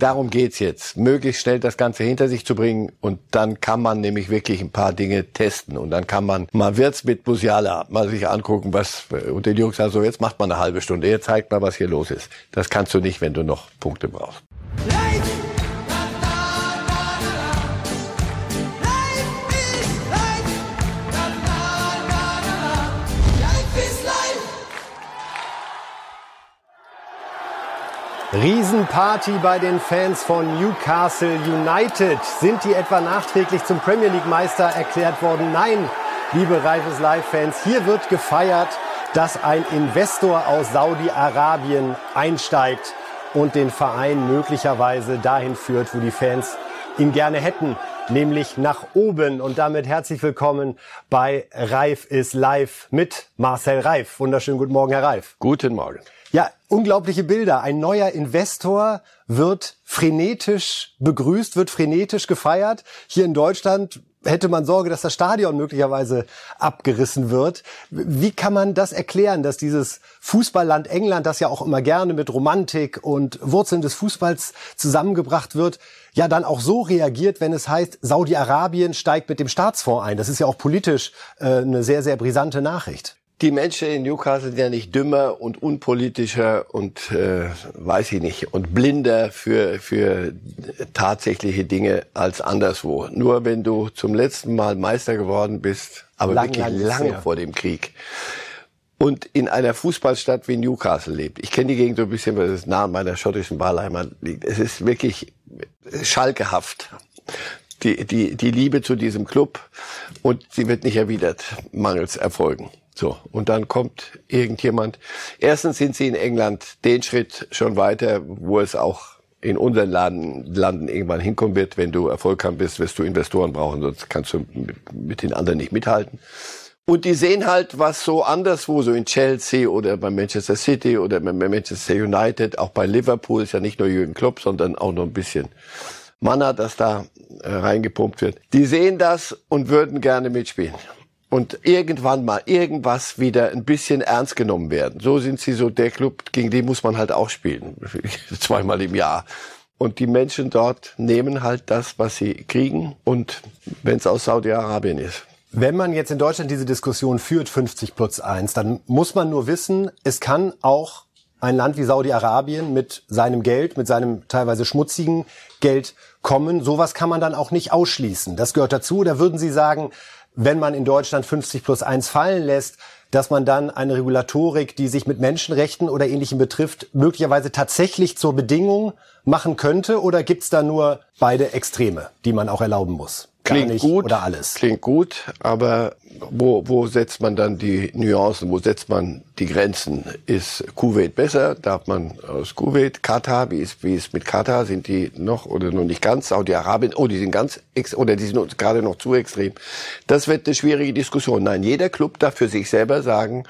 Darum geht's jetzt, möglichst schnell das Ganze hinter sich zu bringen und dann kann man nämlich wirklich ein paar Dinge testen und dann kann man mal Wirtz mit Musiala mal sich angucken, was und den Jungs sagen so, jetzt macht man eine halbe Stunde, jetzt zeigt mal, was hier los ist. Das kannst du nicht, wenn du noch Punkte brauchst. Riesenparty bei den Fans von Newcastle United. Sind die etwa nachträglich zum Premier League Meister erklärt worden? Nein, liebe Reifes Live-Fans, hier wird gefeiert, dass ein Investor aus Saudi-Arabien einsteigt und den Verein möglicherweise dahin führt, wo die Fans ihn gerne hätten, nämlich nach oben. Und damit herzlich willkommen bei Reif ist live mit Marcel Reif. Wunderschönen guten Morgen, Herr Reif. Guten Morgen. Ja, unglaubliche Bilder. Ein neuer Investor wird frenetisch begrüßt, wird frenetisch gefeiert. Hier in Deutschland hätte man Sorge, dass das Stadion möglicherweise abgerissen wird. Wie kann man das erklären, dass dieses Fußballland England, das ja auch immer gerne mit Romantik und Wurzeln des Fußballs zusammengebracht wird, ja dann auch so reagiert, wenn es heißt, Saudi-Arabien steigt mit dem Staatsfonds ein. Das ist ja auch politisch äh, eine sehr, sehr brisante Nachricht die Menschen in Newcastle sind ja nicht dümmer und unpolitischer und äh, weiß ich nicht und blinder für für tatsächliche Dinge als anderswo. Nur wenn du zum letzten Mal Meister geworden bist, aber lang, wirklich lang lange vor dem Krieg und in einer Fußballstadt wie Newcastle lebt. Ich kenne die Gegend so ein bisschen, weil es nah an meiner schottischen Wahlheimat liegt. Es ist wirklich schalkehaft. Die, die, die Liebe zu diesem Club und sie wird nicht erwidert, mangels Erfolgen. So, und dann kommt irgendjemand. Erstens sind sie in England den Schritt schon weiter, wo es auch in unseren Laden, Landen irgendwann hinkommen wird. Wenn du Erfolg haben bist, wirst du Investoren brauchen, sonst kannst du mit den anderen nicht mithalten. Und die sehen halt, was so anderswo, so in Chelsea oder bei Manchester City oder bei Manchester United, auch bei Liverpool ist ja nicht nur Jürgen Klopp, sondern auch noch ein bisschen Manner, das da äh, reingepumpt wird. Die sehen das und würden gerne mitspielen und irgendwann mal irgendwas wieder ein bisschen ernst genommen werden. So sind sie so der Club, gegen den muss man halt auch spielen. Zweimal im Jahr. Und die Menschen dort nehmen halt das, was sie kriegen. Und wenn es aus Saudi-Arabien ist. Wenn man jetzt in Deutschland diese Diskussion führt, 50 plus 1, dann muss man nur wissen, es kann auch ein Land wie Saudi-Arabien mit seinem Geld, mit seinem teilweise schmutzigen Geld kommen. Sowas kann man dann auch nicht ausschließen. Das gehört dazu. Da würden Sie sagen, wenn man in Deutschland 50 plus 1 fallen lässt, dass man dann eine Regulatorik, die sich mit Menschenrechten oder Ähnlichem betrifft, möglicherweise tatsächlich zur Bedingung machen könnte? Oder gibt's da nur beide Extreme, die man auch erlauben muss? Klingt gut oder alles? Klingt gut, aber wo, wo setzt man dann die Nuancen? Wo setzt man die Grenzen? Ist Kuwait besser? Darf man aus Kuwait, Katar, wie ist, wie ist mit Katar? Sind die noch oder noch nicht ganz? Saudi-Arabien, oh, die sind ganz, ex oder die sind gerade noch zu extrem. Das wird eine schwierige Diskussion. Nein, jeder Club darf für sich selber sagen,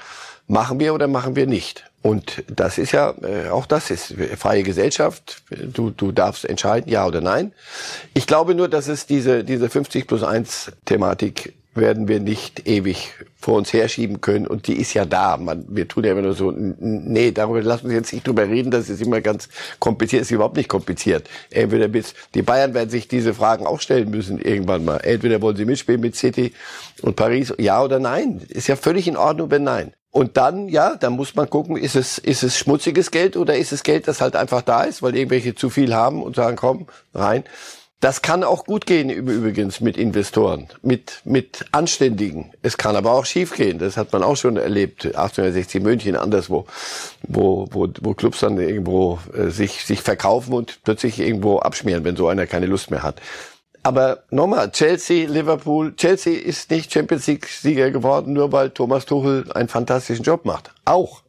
machen wir oder machen wir nicht. Und das ist ja, äh, auch das ist freie Gesellschaft. Du, du darfst entscheiden, ja oder nein. Ich glaube nur, dass es diese, diese 50 plus 1 Thematik werden wir nicht ewig vor uns herschieben können. Und die ist ja da. Man, wir tun ja immer nur so, nee, darüber lassen wir jetzt nicht drüber reden. Das ist immer ganz kompliziert. Das ist überhaupt nicht kompliziert. Entweder bis, die Bayern werden sich diese Fragen auch stellen müssen irgendwann mal. Entweder wollen sie mitspielen mit City und Paris, ja oder nein. Ist ja völlig in Ordnung, wenn nein. Und dann, ja, dann muss man gucken, ist es, ist es schmutziges Geld oder ist es Geld, das halt einfach da ist, weil irgendwelche zu viel haben und sagen, komm, rein. Das kann auch gut gehen übrigens mit Investoren, mit, mit Anständigen. Es kann aber auch schief gehen. Das hat man auch schon erlebt. 1860 München, anderswo, wo, wo, wo Clubs dann irgendwo äh, sich, sich verkaufen und plötzlich irgendwo abschmieren, wenn so einer keine Lust mehr hat. Aber nochmal, Chelsea, Liverpool, Chelsea ist nicht Champions League Sieger geworden, nur weil Thomas Tuchel einen fantastischen Job macht. Auch.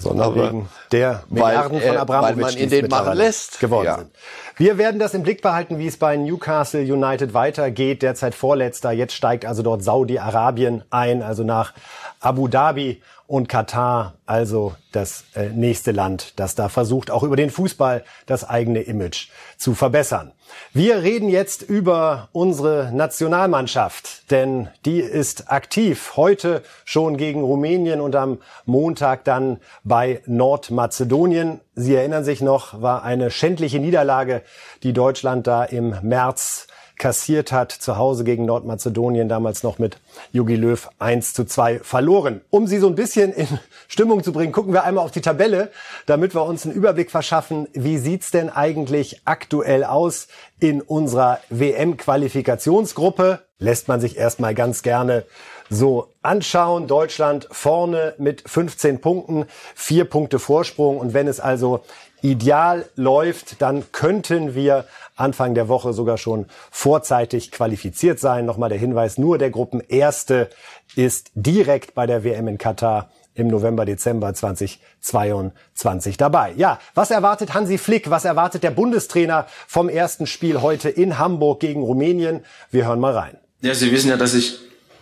Sondern wegen der Milliarden weil, von Abramovich, weil man in den machen lässt. geworden ja. sind. Wir werden das im Blick behalten, wie es bei Newcastle United weitergeht. Derzeit Vorletzter. Jetzt steigt also dort Saudi-Arabien ein, also nach Abu Dhabi und Katar also das äh, nächste Land, das da versucht, auch über den Fußball das eigene Image zu verbessern. Wir reden jetzt über unsere Nationalmannschaft, denn die ist aktiv. Heute schon gegen Rumänien und am Montag dann bei Nordmazedonien. Sie erinnern sich noch, war eine schändliche Niederlage, die Deutschland da im März kassiert hat, zu Hause gegen Nordmazedonien, damals noch mit Jogi Löw 1 zu 2 verloren. Um Sie so ein bisschen in Stimmung zu bringen, gucken wir einmal auf die Tabelle, damit wir uns einen Überblick verschaffen, wie sieht's denn eigentlich aktuell aus in unserer WM-Qualifikationsgruppe. Lässt man sich erstmal ganz gerne so anschauen. Deutschland vorne mit 15 Punkten, vier Punkte Vorsprung. Und wenn es also ideal läuft, dann könnten wir Anfang der Woche sogar schon vorzeitig qualifiziert sein. Nochmal der Hinweis, nur der Gruppenerste ist direkt bei der WM in Katar im November, Dezember 2022 dabei. Ja, was erwartet Hansi Flick? Was erwartet der Bundestrainer vom ersten Spiel heute in Hamburg gegen Rumänien? Wir hören mal rein. Ja, Sie wissen ja, dass ich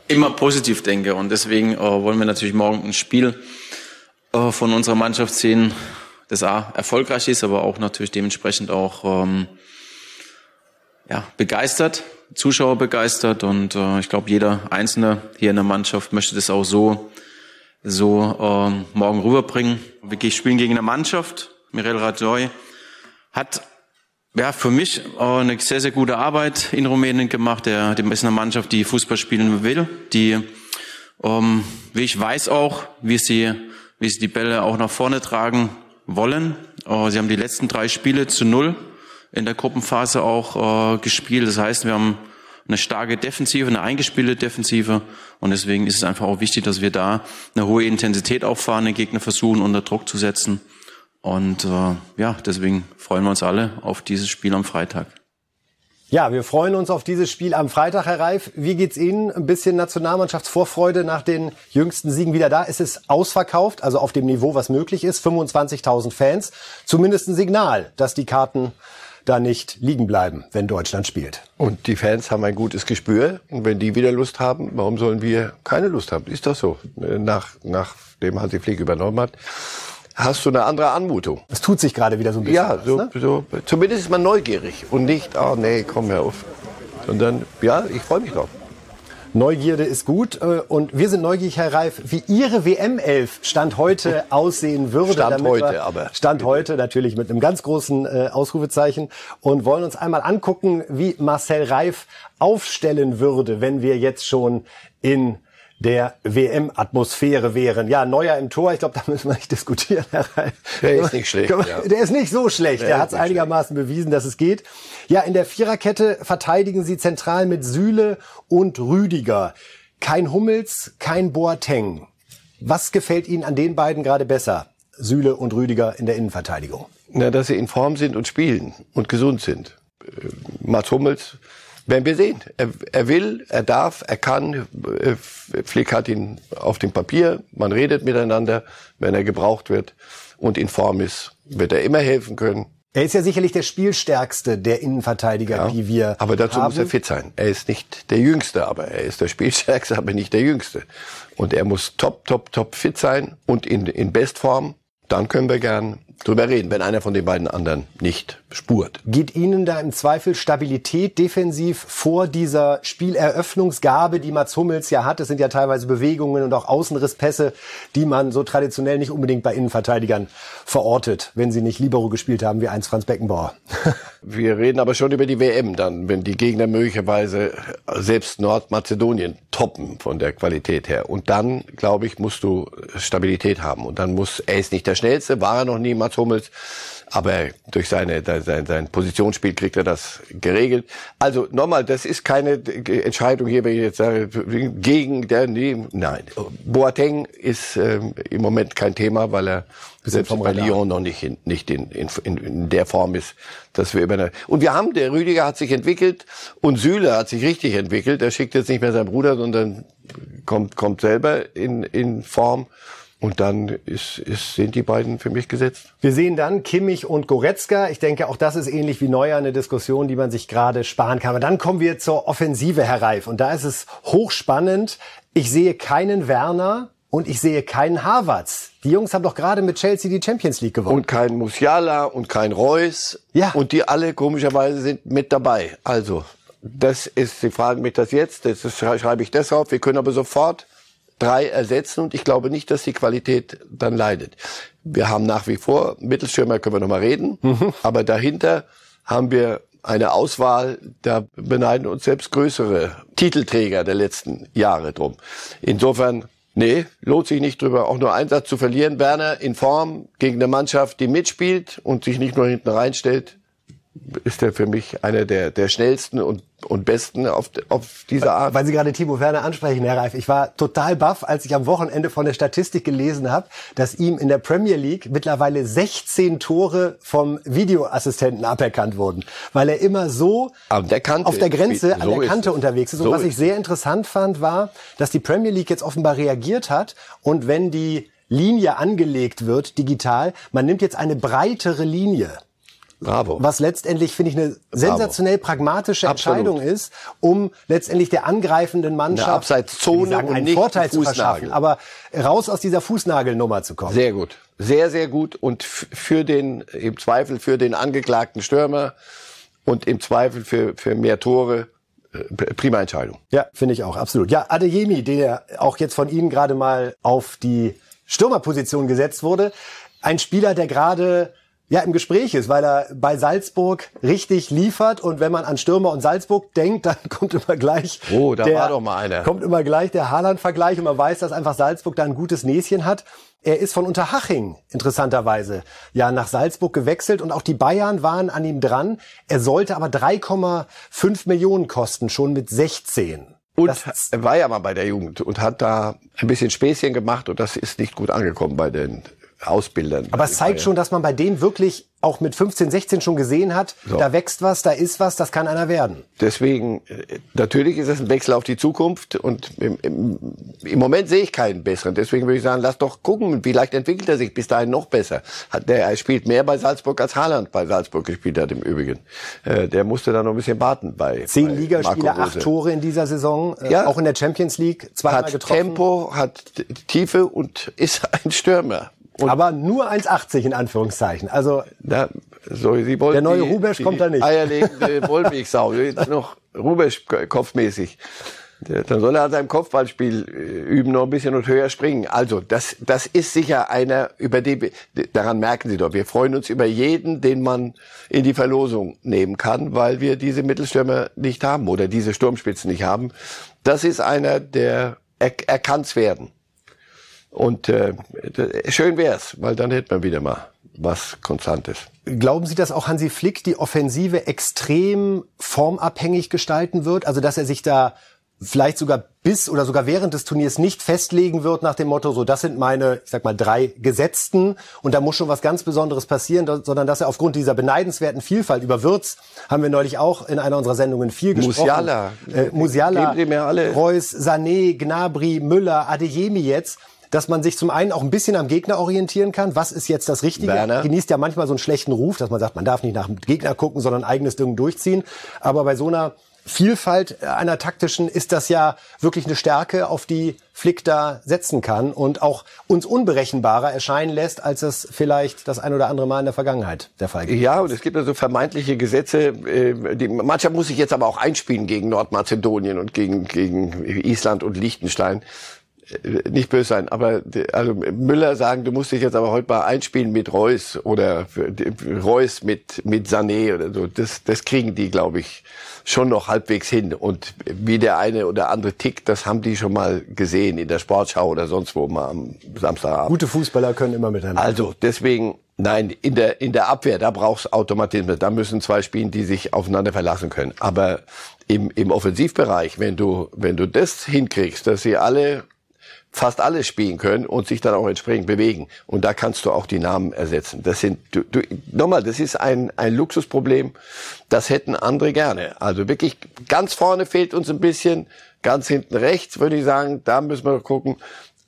immer positiv denke und deswegen äh, wollen wir natürlich morgen ein Spiel äh, von unserer Mannschaft sehen, das A, erfolgreich ist, aber auch natürlich dementsprechend auch ähm, ja, begeistert, Zuschauer begeistert und äh, ich glaube, jeder Einzelne hier in der Mannschaft möchte das auch so, so ähm, morgen rüberbringen. Wir spielen gegen eine Mannschaft, Mirel Rajoy hat ja, für mich äh, eine sehr, sehr gute Arbeit in Rumänien gemacht. Der, dem ist eine Mannschaft, die Fußball spielen will, die, ähm, wie ich weiß auch, wie sie, wie sie die Bälle auch nach vorne tragen wollen. Äh, sie haben die letzten drei Spiele zu null in der Gruppenphase auch äh, gespielt. Das heißt, wir haben eine starke Defensive, eine eingespielte Defensive. Und deswegen ist es einfach auch wichtig, dass wir da eine hohe Intensität auffahren, den Gegner versuchen unter Druck zu setzen. Und äh, ja, deswegen freuen wir uns alle auf dieses Spiel am Freitag. Ja, wir freuen uns auf dieses Spiel am Freitag, Herr Reif. Wie geht's Ihnen? Ein bisschen Nationalmannschaftsvorfreude nach den jüngsten Siegen wieder da. Es ist ausverkauft, also auf dem Niveau, was möglich ist. 25.000 Fans. Zumindest ein Signal, dass die Karten da nicht liegen bleiben, wenn Deutschland spielt. Und die Fans haben ein gutes Gespür. Und wenn die wieder Lust haben, warum sollen wir keine Lust haben? Ist das so? Nach, nachdem Hansi Flick übernommen hat hast du eine andere Anmutung. Es tut sich gerade wieder so ein bisschen. Ja, so, ne? so, zumindest ist man neugierig und nicht, oh nee, komm her auf. Sondern, ja, ich freue mich drauf. Neugierde ist gut äh, und wir sind neugierig, Herr Reif, wie Ihre WM-11 Stand heute aussehen würde. Stand heute, aber. Stand heute natürlich mit einem ganz großen äh, Ausrufezeichen und wollen uns einmal angucken, wie Marcel Reif aufstellen würde, wenn wir jetzt schon in der WM-Atmosphäre wären. Ja, Neuer im Tor, ich glaube, da müssen wir nicht diskutieren, Herr Reif. Der ist nicht schlecht. Ja. Der ist nicht so schlecht. Der, der hat es einigermaßen schlecht. bewiesen, dass es geht. Ja, in der Viererkette verteidigen sie zentral mit Süle und Rüdiger. Kein Hummels, kein Boateng. Was gefällt Ihnen an den beiden gerade besser? Süle und Rüdiger in der Innenverteidigung. Na, dass sie in Form sind und spielen und gesund sind. Äh, Mats Hummels werden wir sehen. Er, er will, er darf, er kann. Äh, Flick hat ihn auf dem Papier. Man redet miteinander, wenn er gebraucht wird und in Form ist, wird er immer helfen können. Er ist ja sicherlich der spielstärkste der Innenverteidiger, ja, die wir Aber dazu haben. muss er fit sein. Er ist nicht der Jüngste, aber er ist der spielstärkste, aber nicht der Jüngste. Und er muss top, top, top fit sein und in, in Bestform. Dann können wir gern drüber reden, wenn einer von den beiden anderen nicht spurt. Geht Ihnen da im Zweifel Stabilität defensiv vor dieser Spieleröffnungsgabe, die Mats Hummels ja hat? Es sind ja teilweise Bewegungen und auch Außenrisspässe, die man so traditionell nicht unbedingt bei Innenverteidigern verortet, wenn sie nicht Libero gespielt haben wie eins Franz Beckenbauer. Wir reden aber schon über die WM dann, wenn die Gegner möglicherweise selbst Nordmazedonien toppen von der Qualität her. Und dann, glaube ich, musst du Stabilität haben. Und dann muss, er ist nicht der Schnellste, war er noch nie, Mats Hummels. Aber durch seine, sein, sein Positionsspiel kriegt er das geregelt. Also nochmal, das ist keine Entscheidung hier, wenn ich jetzt sage, gegen der, nee, nein. Boateng ist ähm, im Moment kein Thema, weil er selbst bei Lyon noch nicht, in, nicht in, in, in der Form ist, dass wir über und wir haben, der Rüdiger hat sich entwickelt und Süle hat sich richtig entwickelt. Er schickt jetzt nicht mehr seinen Bruder, sondern kommt, kommt selber in, in Form. Und dann ist, ist, sind die beiden für mich gesetzt. Wir sehen dann Kimmich und Goretzka. Ich denke, auch das ist ähnlich wie Neuer eine Diskussion, die man sich gerade sparen kann. Aber dann kommen wir zur Offensive, Herr Reif. Und da ist es hochspannend. Ich sehe keinen Werner und ich sehe keinen Harvards. Die Jungs haben doch gerade mit Chelsea die Champions League gewonnen. Und kein Musiala und kein Reus. Ja. Und die alle komischerweise sind mit dabei. Also, das ist, Sie fragen mich das jetzt, das ist, schreibe ich das auf. Wir können aber sofort drei ersetzen und ich glaube nicht, dass die Qualität dann leidet. Wir haben nach wie vor, Mittelstürmer können wir nochmal reden, mhm. aber dahinter haben wir eine Auswahl, da beneiden uns selbst größere Titelträger der letzten Jahre drum. Insofern, nee, lohnt sich nicht drüber, auch nur einen Satz zu verlieren. Werner in Form gegen eine Mannschaft, die mitspielt und sich nicht nur hinten reinstellt, ist er für mich einer der, der schnellsten und, und besten auf, auf diese Art. Weil Sie gerade Timo Werner ansprechen, Herr Reif. Ich war total baff, als ich am Wochenende von der Statistik gelesen habe, dass ihm in der Premier League mittlerweile 16 Tore vom Videoassistenten aberkannt wurden. Weil er immer so der Kante, auf der Grenze, so an der Kante unterwegs ist. Und so was ich sehr interessant fand, war, dass die Premier League jetzt offenbar reagiert hat und wenn die Linie angelegt wird, digital, man nimmt jetzt eine breitere Linie. Bravo. Was letztendlich, finde ich, eine sensationell pragmatische Entscheidung Absolut. ist, um letztendlich der angreifenden Mannschaft eine Abseitszone sagen, einen Vorteil zu verschaffen, aber raus aus dieser Fußnagelnummer zu kommen. Sehr gut. Sehr, sehr gut. Und für den, im Zweifel für den angeklagten Stürmer und im Zweifel für, für mehr Tore äh, prima Entscheidung. Ja, finde ich auch, absolut. Ja, Adeyemi, der auch jetzt von Ihnen gerade mal auf die Stürmerposition gesetzt wurde. Ein Spieler, der gerade ja im Gespräch ist, weil er bei Salzburg richtig liefert und wenn man an Stürmer und Salzburg denkt, dann kommt immer gleich Oh, da der, war doch mal einer. Kommt immer gleich der Haaland Vergleich und man weiß, dass einfach Salzburg da ein gutes Näschen hat. Er ist von Unterhaching interessanterweise ja nach Salzburg gewechselt und auch die Bayern waren an ihm dran. Er sollte aber 3,5 Millionen kosten schon mit 16. Und das er war ja mal bei der Jugend und hat da ein bisschen Späßchen gemacht und das ist nicht gut angekommen bei den Ausbildern. Aber es zeigt schon, dass man bei denen wirklich auch mit 15, 16 schon gesehen hat, so. da wächst was, da ist was, das kann einer werden. Deswegen, äh, natürlich ist es ein Wechsel auf die Zukunft und im, im, im Moment sehe ich keinen besseren. Deswegen würde ich sagen, lass doch gucken, vielleicht entwickelt er sich bis dahin noch besser. Hat der, er spielt mehr bei Salzburg als Haaland bei Salzburg gespielt hat im Übrigen. Äh, der musste da noch ein bisschen warten bei Zehn bei Ligaspiele, acht Tore in dieser Saison, äh, ja. auch in der Champions League, zweimal hat getroffen. Tempo, hat Tiefe und ist ein Stürmer. Und aber nur 1,80 in Anführungszeichen. Also da, so, Sie wollen der neue Rubesch kommt da nicht. Eierlegende Wollmilchsau. Jetzt noch Rubesch kopfmäßig. Dann soll er an seinem Kopfballspiel äh, üben, noch ein bisschen und höher springen. Also, das, das ist sicher einer, über den, daran merken Sie doch, wir freuen uns über jeden, den man in die Verlosung nehmen kann, weil wir diese Mittelstürmer nicht haben oder diese Sturmspitzen nicht haben. Das ist einer, der, er, er kann's werden. Und äh, schön wär's, weil dann hätte man wieder mal was Konstantes. Glauben Sie, dass auch Hansi Flick die Offensive extrem formabhängig gestalten wird? Also dass er sich da vielleicht sogar bis oder sogar während des Turniers nicht festlegen wird nach dem Motto, so das sind meine, ich sag mal, drei Gesetzten und da muss schon was ganz Besonderes passieren, sondern dass er aufgrund dieser beneidenswerten Vielfalt über Würz haben wir neulich auch in einer unserer Sendungen viel gesprochen. Musiala, äh, Musiala, Reus, Sané, Gnabry, Müller, Adeyemi jetzt dass man sich zum einen auch ein bisschen am Gegner orientieren kann. Was ist jetzt das Richtige? Werner. Genießt ja manchmal so einen schlechten Ruf, dass man sagt, man darf nicht nach dem Gegner gucken, sondern eigenes Ding durchziehen. Aber bei so einer Vielfalt einer taktischen ist das ja wirklich eine Stärke, auf die Flick da setzen kann und auch uns unberechenbarer erscheinen lässt, als es vielleicht das ein oder andere Mal in der Vergangenheit der Fall ist. Ja, und es gibt also vermeintliche Gesetze. Äh, die Mannschaft muss sich jetzt aber auch einspielen gegen Nordmazedonien und gegen, gegen Island und Liechtenstein. Nicht böse sein, aber also Müller sagen, du musst dich jetzt aber heute mal einspielen mit Reus oder Reus mit mit Sané oder so. Das das kriegen die, glaube ich, schon noch halbwegs hin. Und wie der eine oder andere tickt, das haben die schon mal gesehen in der Sportschau oder sonst wo mal am Samstagabend. Gute Fußballer können immer miteinander. Also deswegen Nein, in der, in der Abwehr, da brauchst Automatismus. Da müssen zwei spielen, die sich aufeinander verlassen können. Aber im, im Offensivbereich, wenn du, wenn du das hinkriegst, dass sie alle fast alles spielen können und sich dann auch entsprechend bewegen. Und da kannst du auch die Namen ersetzen. Das sind, du, du, nochmal, das ist ein, ein Luxusproblem. Das hätten andere gerne. Also wirklich ganz vorne fehlt uns ein bisschen, ganz hinten rechts würde ich sagen, da müssen wir gucken.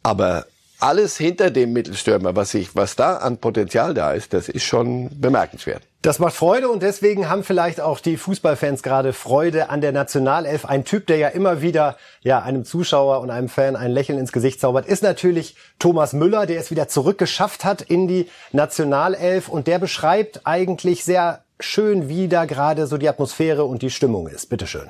Aber alles hinter dem Mittelstürmer, was ich, was da an Potenzial da ist, das ist schon bemerkenswert. Das macht Freude und deswegen haben vielleicht auch die Fußballfans gerade Freude an der Nationalelf. Ein Typ, der ja immer wieder ja einem Zuschauer und einem Fan ein Lächeln ins Gesicht zaubert, ist natürlich Thomas Müller, der es wieder zurückgeschafft hat in die Nationalelf und der beschreibt eigentlich sehr schön, wie da gerade so die Atmosphäre und die Stimmung ist. Bitteschön.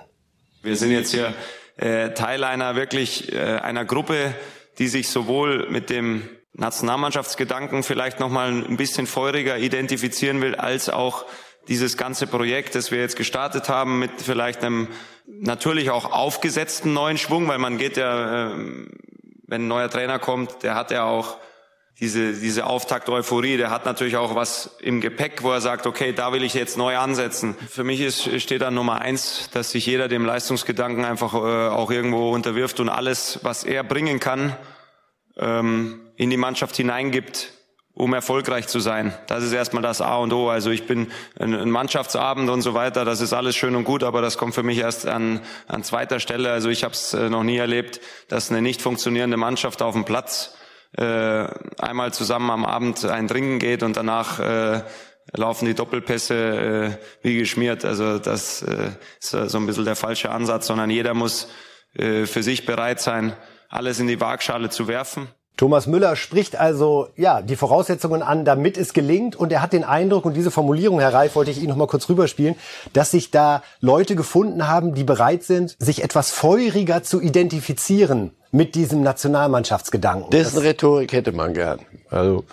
Wir sind jetzt hier äh, Teil einer wirklich äh, einer Gruppe, die sich sowohl mit dem Nationalmannschaftsgedanken vielleicht nochmal ein bisschen feuriger identifizieren will, als auch dieses ganze Projekt, das wir jetzt gestartet haben, mit vielleicht einem natürlich auch aufgesetzten neuen Schwung, weil man geht ja, ähm, wenn ein neuer Trainer kommt, der hat ja auch diese, diese Auftakt-Euphorie, der hat natürlich auch was im Gepäck, wo er sagt, okay, da will ich jetzt neu ansetzen. Für mich ist, steht da Nummer eins, dass sich jeder dem Leistungsgedanken einfach äh, auch irgendwo unterwirft und alles, was er bringen kann, ähm, in die Mannschaft hineingibt, um erfolgreich zu sein. Das ist erstmal das A und O. Also ich bin ein, Mannschaftsabend und so weiter, das ist alles schön und gut, aber das kommt für mich erst an, an zweiter Stelle. Also ich habe es äh, noch nie erlebt, dass eine nicht funktionierende Mannschaft auf dem Platz äh, einmal zusammen am Abend ein Trinken geht und danach äh, laufen die Doppelpässe äh, wie geschmiert. Also das äh, ist so ein bisschen der falsche Ansatz, sondern jeder muss äh, für sich bereit sein, alles in die Waagschale zu werfen. Thomas Müller spricht also ja die Voraussetzungen an, damit es gelingt. Und er hat den Eindruck, und diese Formulierung, Herr Reif, wollte ich Ihnen noch mal kurz rüberspielen, dass sich da Leute gefunden haben, die bereit sind, sich etwas feuriger zu identifizieren mit diesem Nationalmannschaftsgedanken. Dessen Rhetorik hätte man gern. Also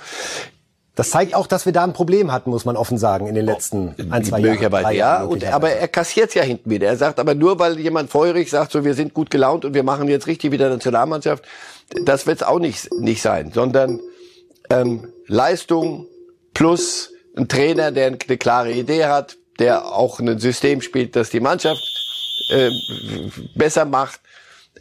das zeigt auch, dass wir da ein Problem hatten, muss man offen sagen, in den letzten oh, ein, zwei Jahren. Möglicherweise, ja. Und, aber er kassiert ja hinten wieder. Er sagt aber nur, weil jemand feurig sagt, so wir sind gut gelaunt und wir machen jetzt richtig wieder Nationalmannschaft, das wird es auch nicht, nicht sein, sondern ähm, Leistung plus ein Trainer, der eine klare Idee hat, der auch ein System spielt, das die Mannschaft äh, besser macht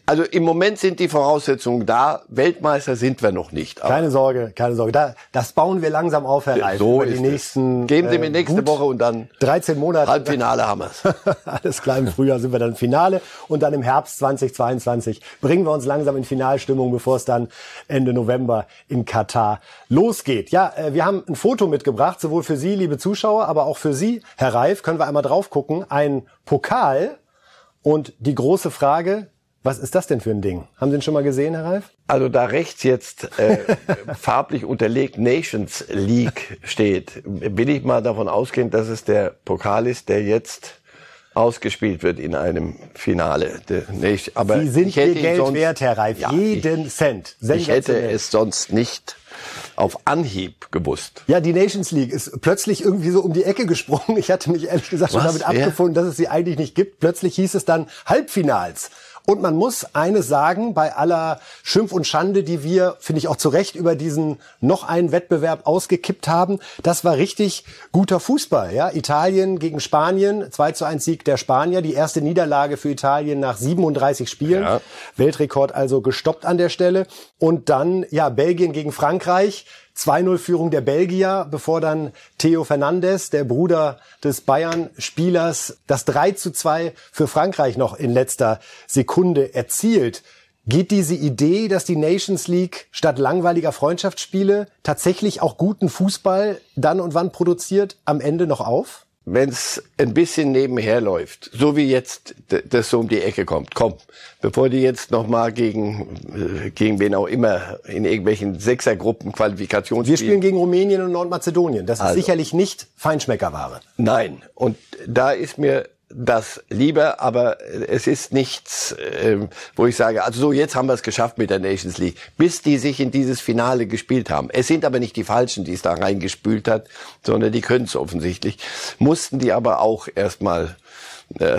also im Moment sind die Voraussetzungen da. Weltmeister sind wir noch nicht. keine Sorge, keine Sorge. Da, das bauen wir langsam auf, Herr Reif. So die nächsten, Geben Sie mir äh, nächste Woche und dann 13 Monate. Halbfinale haben wir's. Alles klar, im Frühjahr sind wir dann im Finale und dann im Herbst 2022 bringen wir uns langsam in Finalstimmung, bevor es dann Ende November in Katar losgeht. Ja, äh, wir haben ein Foto mitgebracht, sowohl für Sie, liebe Zuschauer, aber auch für Sie, Herr Reif, können wir einmal drauf gucken. Ein Pokal und die große Frage, was ist das denn für ein Ding? Haben Sie ihn schon mal gesehen, Herr Ralf? Also da rechts jetzt äh, farblich unterlegt Nations League steht, will ich mal davon ausgehen, dass es der Pokal ist, der jetzt ausgespielt wird in einem Finale. Aber Sie sind Ihr Geld sonst, wert, Herr Reif. Ja, jeden ich, Cent. Ich hätte es sonst nicht auf Anhieb gewusst. Ja, die Nations League ist plötzlich irgendwie so um die Ecke gesprungen. Ich hatte mich ehrlich gesagt Was? schon damit abgefunden, dass es sie eigentlich nicht gibt. Plötzlich hieß es dann Halbfinals. Und man muss eines sagen, bei aller Schimpf und Schande, die wir, finde ich auch zu Recht, über diesen noch einen Wettbewerb ausgekippt haben, das war richtig guter Fußball. Ja? Italien gegen Spanien, 2 zu 1 Sieg der Spanier, die erste Niederlage für Italien nach 37 Spielen. Ja. Weltrekord also gestoppt an der Stelle. Und dann, ja, Belgien gegen Frankreich. 2-0-Führung der Belgier, bevor dann Theo Fernandes, der Bruder des Bayern-Spielers, das 3 zu 2 für Frankreich noch in letzter Sekunde erzielt. Geht diese Idee, dass die Nations League statt langweiliger Freundschaftsspiele tatsächlich auch guten Fußball dann und wann produziert, am Ende noch auf? Wenn es ein bisschen nebenher läuft, so wie jetzt das so um die Ecke kommt, komm, bevor die jetzt noch mal gegen äh, gegen wen auch immer in irgendwelchen Sechsergruppen Qualifikationsspielen. Wir spielen gegen Rumänien und Nordmazedonien. Das ist also, sicherlich nicht Feinschmeckerware. Nein, und da ist mir das lieber, aber es ist nichts, äh, wo ich sage, also so, jetzt haben wir es geschafft mit der Nations League, bis die sich in dieses Finale gespielt haben. Es sind aber nicht die Falschen, die es da reingespült hat, sondern die können es offensichtlich. Mussten die aber auch erstmal äh,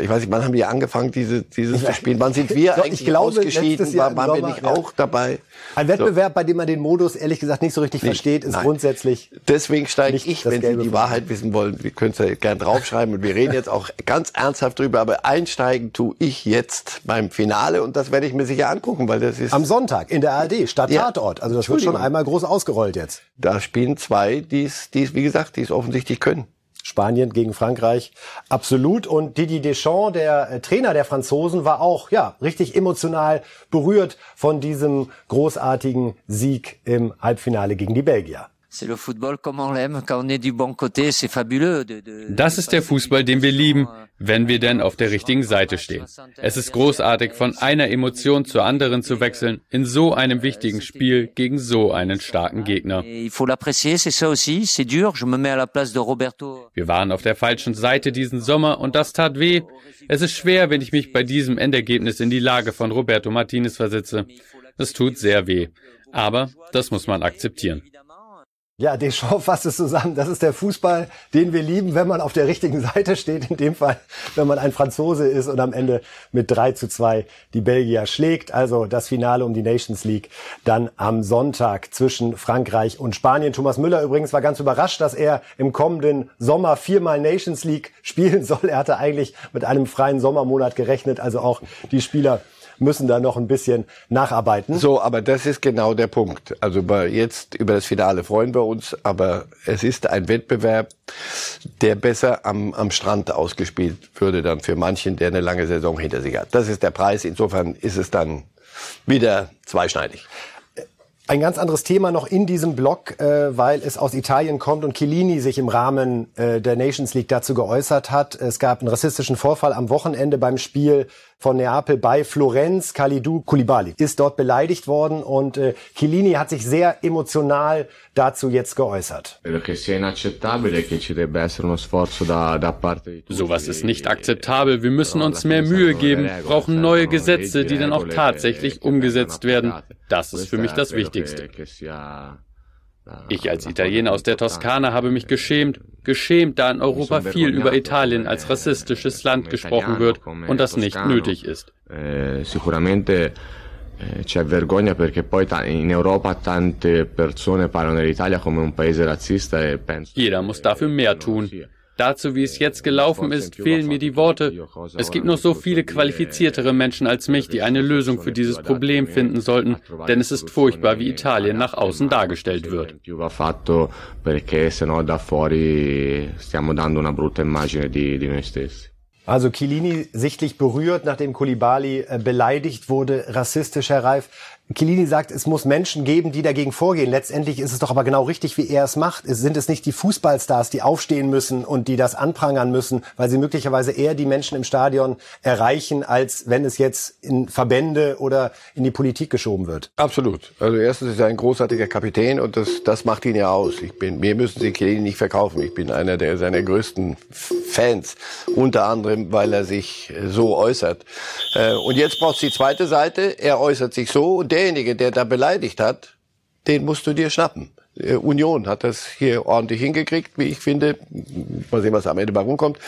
ich weiß nicht, wann haben wir angefangen, diese, dieses zu spielen? Wann sind wir eigentlich ich glaube, ausgeschieden? War, waren wir nicht auch dabei? Ein Wettbewerb, so. bei dem man den Modus ehrlich gesagt nicht so richtig nicht, versteht, ist nein. grundsätzlich. Deswegen steige ich, wenn Sie die Wahrheit wissen wollen, wir können es ja gerne draufschreiben und wir reden jetzt auch ganz ernsthaft drüber, aber einsteigen tue ich jetzt beim Finale und das werde ich mir sicher angucken, weil das ist... Am Sonntag in der ARD, statt ja. Tatort. Also das wird schon einmal groß ausgerollt jetzt. Da spielen zwei, die es, wie gesagt, die es offensichtlich können. Spanien gegen Frankreich. Absolut. Und Didier Deschamps, der äh, Trainer der Franzosen, war auch, ja, richtig emotional berührt von diesem großartigen Sieg im Halbfinale gegen die Belgier. Das ist der Fußball, den wir lieben, wenn wir denn auf der richtigen Seite stehen. Es ist großartig, von einer Emotion zur anderen zu wechseln, in so einem wichtigen Spiel gegen so einen starken Gegner. Wir waren auf der falschen Seite diesen Sommer und das tat weh. Es ist schwer, wenn ich mich bei diesem Endergebnis in die Lage von Roberto Martinez versetze. Es tut sehr weh. Aber das muss man akzeptieren. Ja, Deschamps fasst es zusammen. Das ist der Fußball, den wir lieben, wenn man auf der richtigen Seite steht. In dem Fall, wenn man ein Franzose ist und am Ende mit 3 zu 2 die Belgier schlägt. Also das Finale um die Nations League dann am Sonntag zwischen Frankreich und Spanien. Thomas Müller übrigens war ganz überrascht, dass er im kommenden Sommer viermal Nations League spielen soll. Er hatte eigentlich mit einem freien Sommermonat gerechnet. Also auch die Spieler müssen da noch ein bisschen nacharbeiten. So, aber das ist genau der Punkt. Also jetzt über das Finale freuen wir uns, aber es ist ein Wettbewerb, der besser am, am Strand ausgespielt würde dann für manchen, der eine lange Saison hinter sich hat. Das ist der Preis. Insofern ist es dann wieder zweischneidig. Ein ganz anderes Thema noch in diesem Blog, äh, weil es aus Italien kommt und Chiellini sich im Rahmen äh, der Nations League dazu geäußert hat. Es gab einen rassistischen Vorfall am Wochenende beim Spiel von Neapel bei Florenz. Kalidou Koulibaly ist dort beleidigt worden und äh, Chiellini hat sich sehr emotional dazu jetzt geäußert. Sowas ist nicht akzeptabel. Wir müssen uns mehr Mühe geben, brauchen neue Gesetze, die dann auch tatsächlich umgesetzt werden. Das ist für mich das Wichtigste. Ich als Italiener aus der Toskana habe mich geschämt, geschämt, da in Europa viel über Italien als rassistisches Land gesprochen wird und das nicht nötig ist. Eh, c'è vergogna perché poi in Europa tante persone parlano dell'Italia come un paese razzista e penso Jeder muss dafür mehr tun. Dazu, wie es jetzt gelaufen ist, fehlen mir die Worte. Es gibt noch so viele qualifiziertere Menschen als mich, die eine Lösung für dieses Problem finden sollten, denn es ist furchtbar, wie Italien nach außen dargestellt wird. Also Kilini sichtlich berührt, nachdem Kulibali äh, beleidigt wurde, rassistisch, Herr Reif. Chiellini sagt, es muss Menschen geben, die dagegen vorgehen. Letztendlich ist es doch aber genau richtig, wie er es macht. Sind es nicht die Fußballstars, die aufstehen müssen und die das anprangern müssen, weil sie möglicherweise eher die Menschen im Stadion erreichen, als wenn es jetzt in Verbände oder in die Politik geschoben wird. Absolut. Also erstens ist er ein großartiger Kapitän und das, das macht ihn ja aus. Ich bin, mir müssen Sie Chiellini nicht verkaufen. Ich bin einer der seiner größten Fans. Unter anderem, weil er sich so äußert. Äh, und jetzt braucht es die zweite Seite. Er äußert sich so und derjenige, der da beleidigt hat, den musst du dir schnappen. Union hat das hier ordentlich hingekriegt, wie ich finde. Mal sehen, was am Ende bei rumkommt.